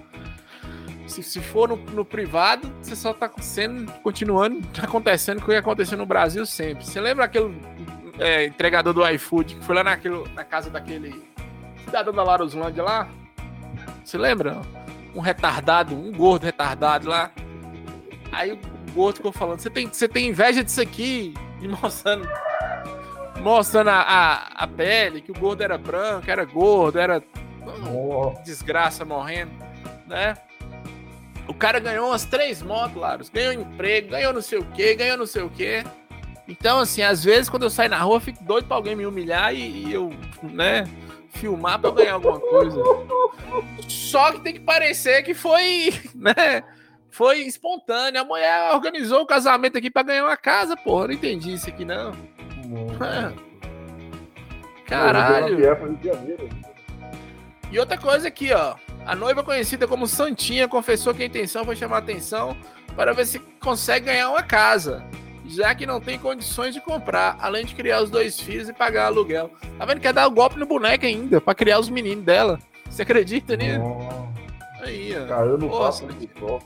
S2: Se, se for no, no privado, você só tá sendo, continuando acontecendo o que aconteceu no Brasil sempre. Você lembra aquele é, entregador do iFood que foi lá naquele, na casa daquele cidadão da Laroslândia lá? Você lembra? Um retardado, um gordo retardado lá. Aí o gordo ficou falando: Você tem, você tem inveja disso aqui? E mostrando. Mostrando a, a, a pele, que o gordo era branco, era gordo, era.
S3: Nossa,
S2: Desgraça morrendo, né? O cara ganhou umas três motos, Laros. Ganhou emprego, ganhou não sei o quê, ganhou não sei o quê. Então, assim, às vezes quando eu saio na rua, eu fico doido pra alguém me humilhar e, e eu, né, filmar pra eu ganhar alguma coisa. Só que tem que parecer que foi, <laughs> né, foi espontâneo. A mulher organizou o casamento aqui pra ganhar uma casa, porra. Eu não entendi isso aqui, não.
S3: nossa.
S2: Caralho.
S3: Janeiro.
S2: E outra coisa aqui, ó. A noiva conhecida como Santinha confessou que a intenção foi chamar atenção para ver se consegue ganhar uma casa, já que não tem condições de comprar, além de criar os dois filhos e pagar aluguel. Tá vendo? Quer dar o golpe no boneco ainda, pra criar os meninos dela. Você acredita nisso?
S3: Nossa,
S2: Aí, ó.
S3: Caiu no
S2: Nossa,
S3: papo.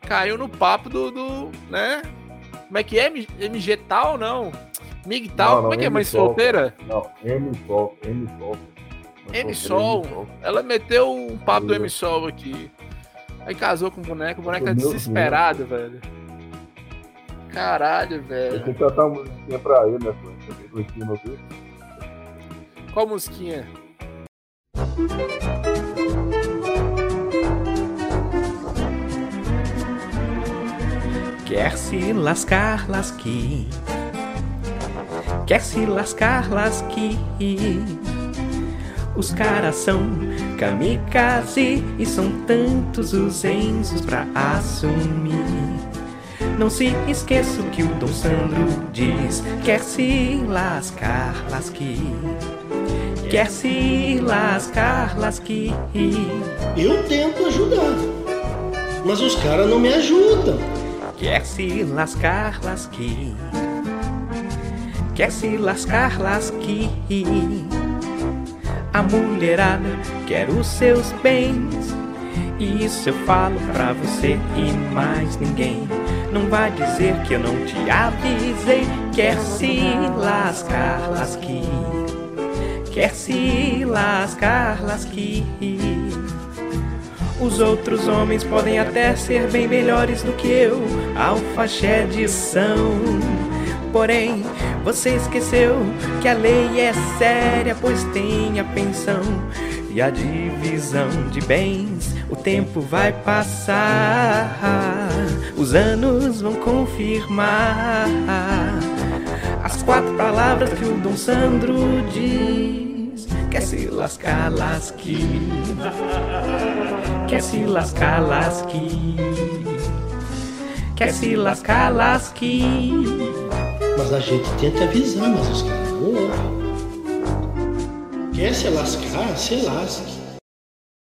S2: Caiu no papo do, do, né? Como é que é? MG tal, não? Mig tal?
S3: Não, não,
S2: Como é que é? Mãe solteira?
S3: Não, M Sol, M Sol.
S2: M-Sol. Ela meteu um papo do
S3: É.
S2: M-Sol aqui. Aí casou com o boneco, o boneco tá
S3: Meu Deus.
S2: desesperado, velho. Caralho,
S3: Eu
S2: velho.
S3: tinha que cantar uma musiquinha pra ele, né? Pô? No vídeo.
S2: Qual musiquinha?
S6: Quer se lascar, lasque. Quer se lascar, lasque. Os caras são kamikaze e são tantos os enzos pra assumir. Não se esqueça o que o Dom Sandro diz. Quer se lascar, lasque. Quer se lascar, lasque.
S7: Eu tento ajudar, mas os caras não me ajudam.
S6: Quer se lascar, lasque. Quer se lascar, lasque. A mulherada quer os seus bens. E isso eu falo pra você e mais ninguém. Não vai dizer que eu não te avisei. Quer se lascar, lasque. Quer se lascar, lasque. Os outros homens podem até ser bem melhores do que eu, alfachede são. Porém, você esqueceu que a lei é séria, pois tem a pensão e a divisão de bens. O tempo vai passar, os anos vão confirmar as quatro palavras que o Dom Sandro diz. Quer se lascar, lasque. Quer se lascar, lasque. Quer se lascar, lasque.
S7: Mas a gente tenta avisar, mas os caras não. Quer se lascar, se lasque.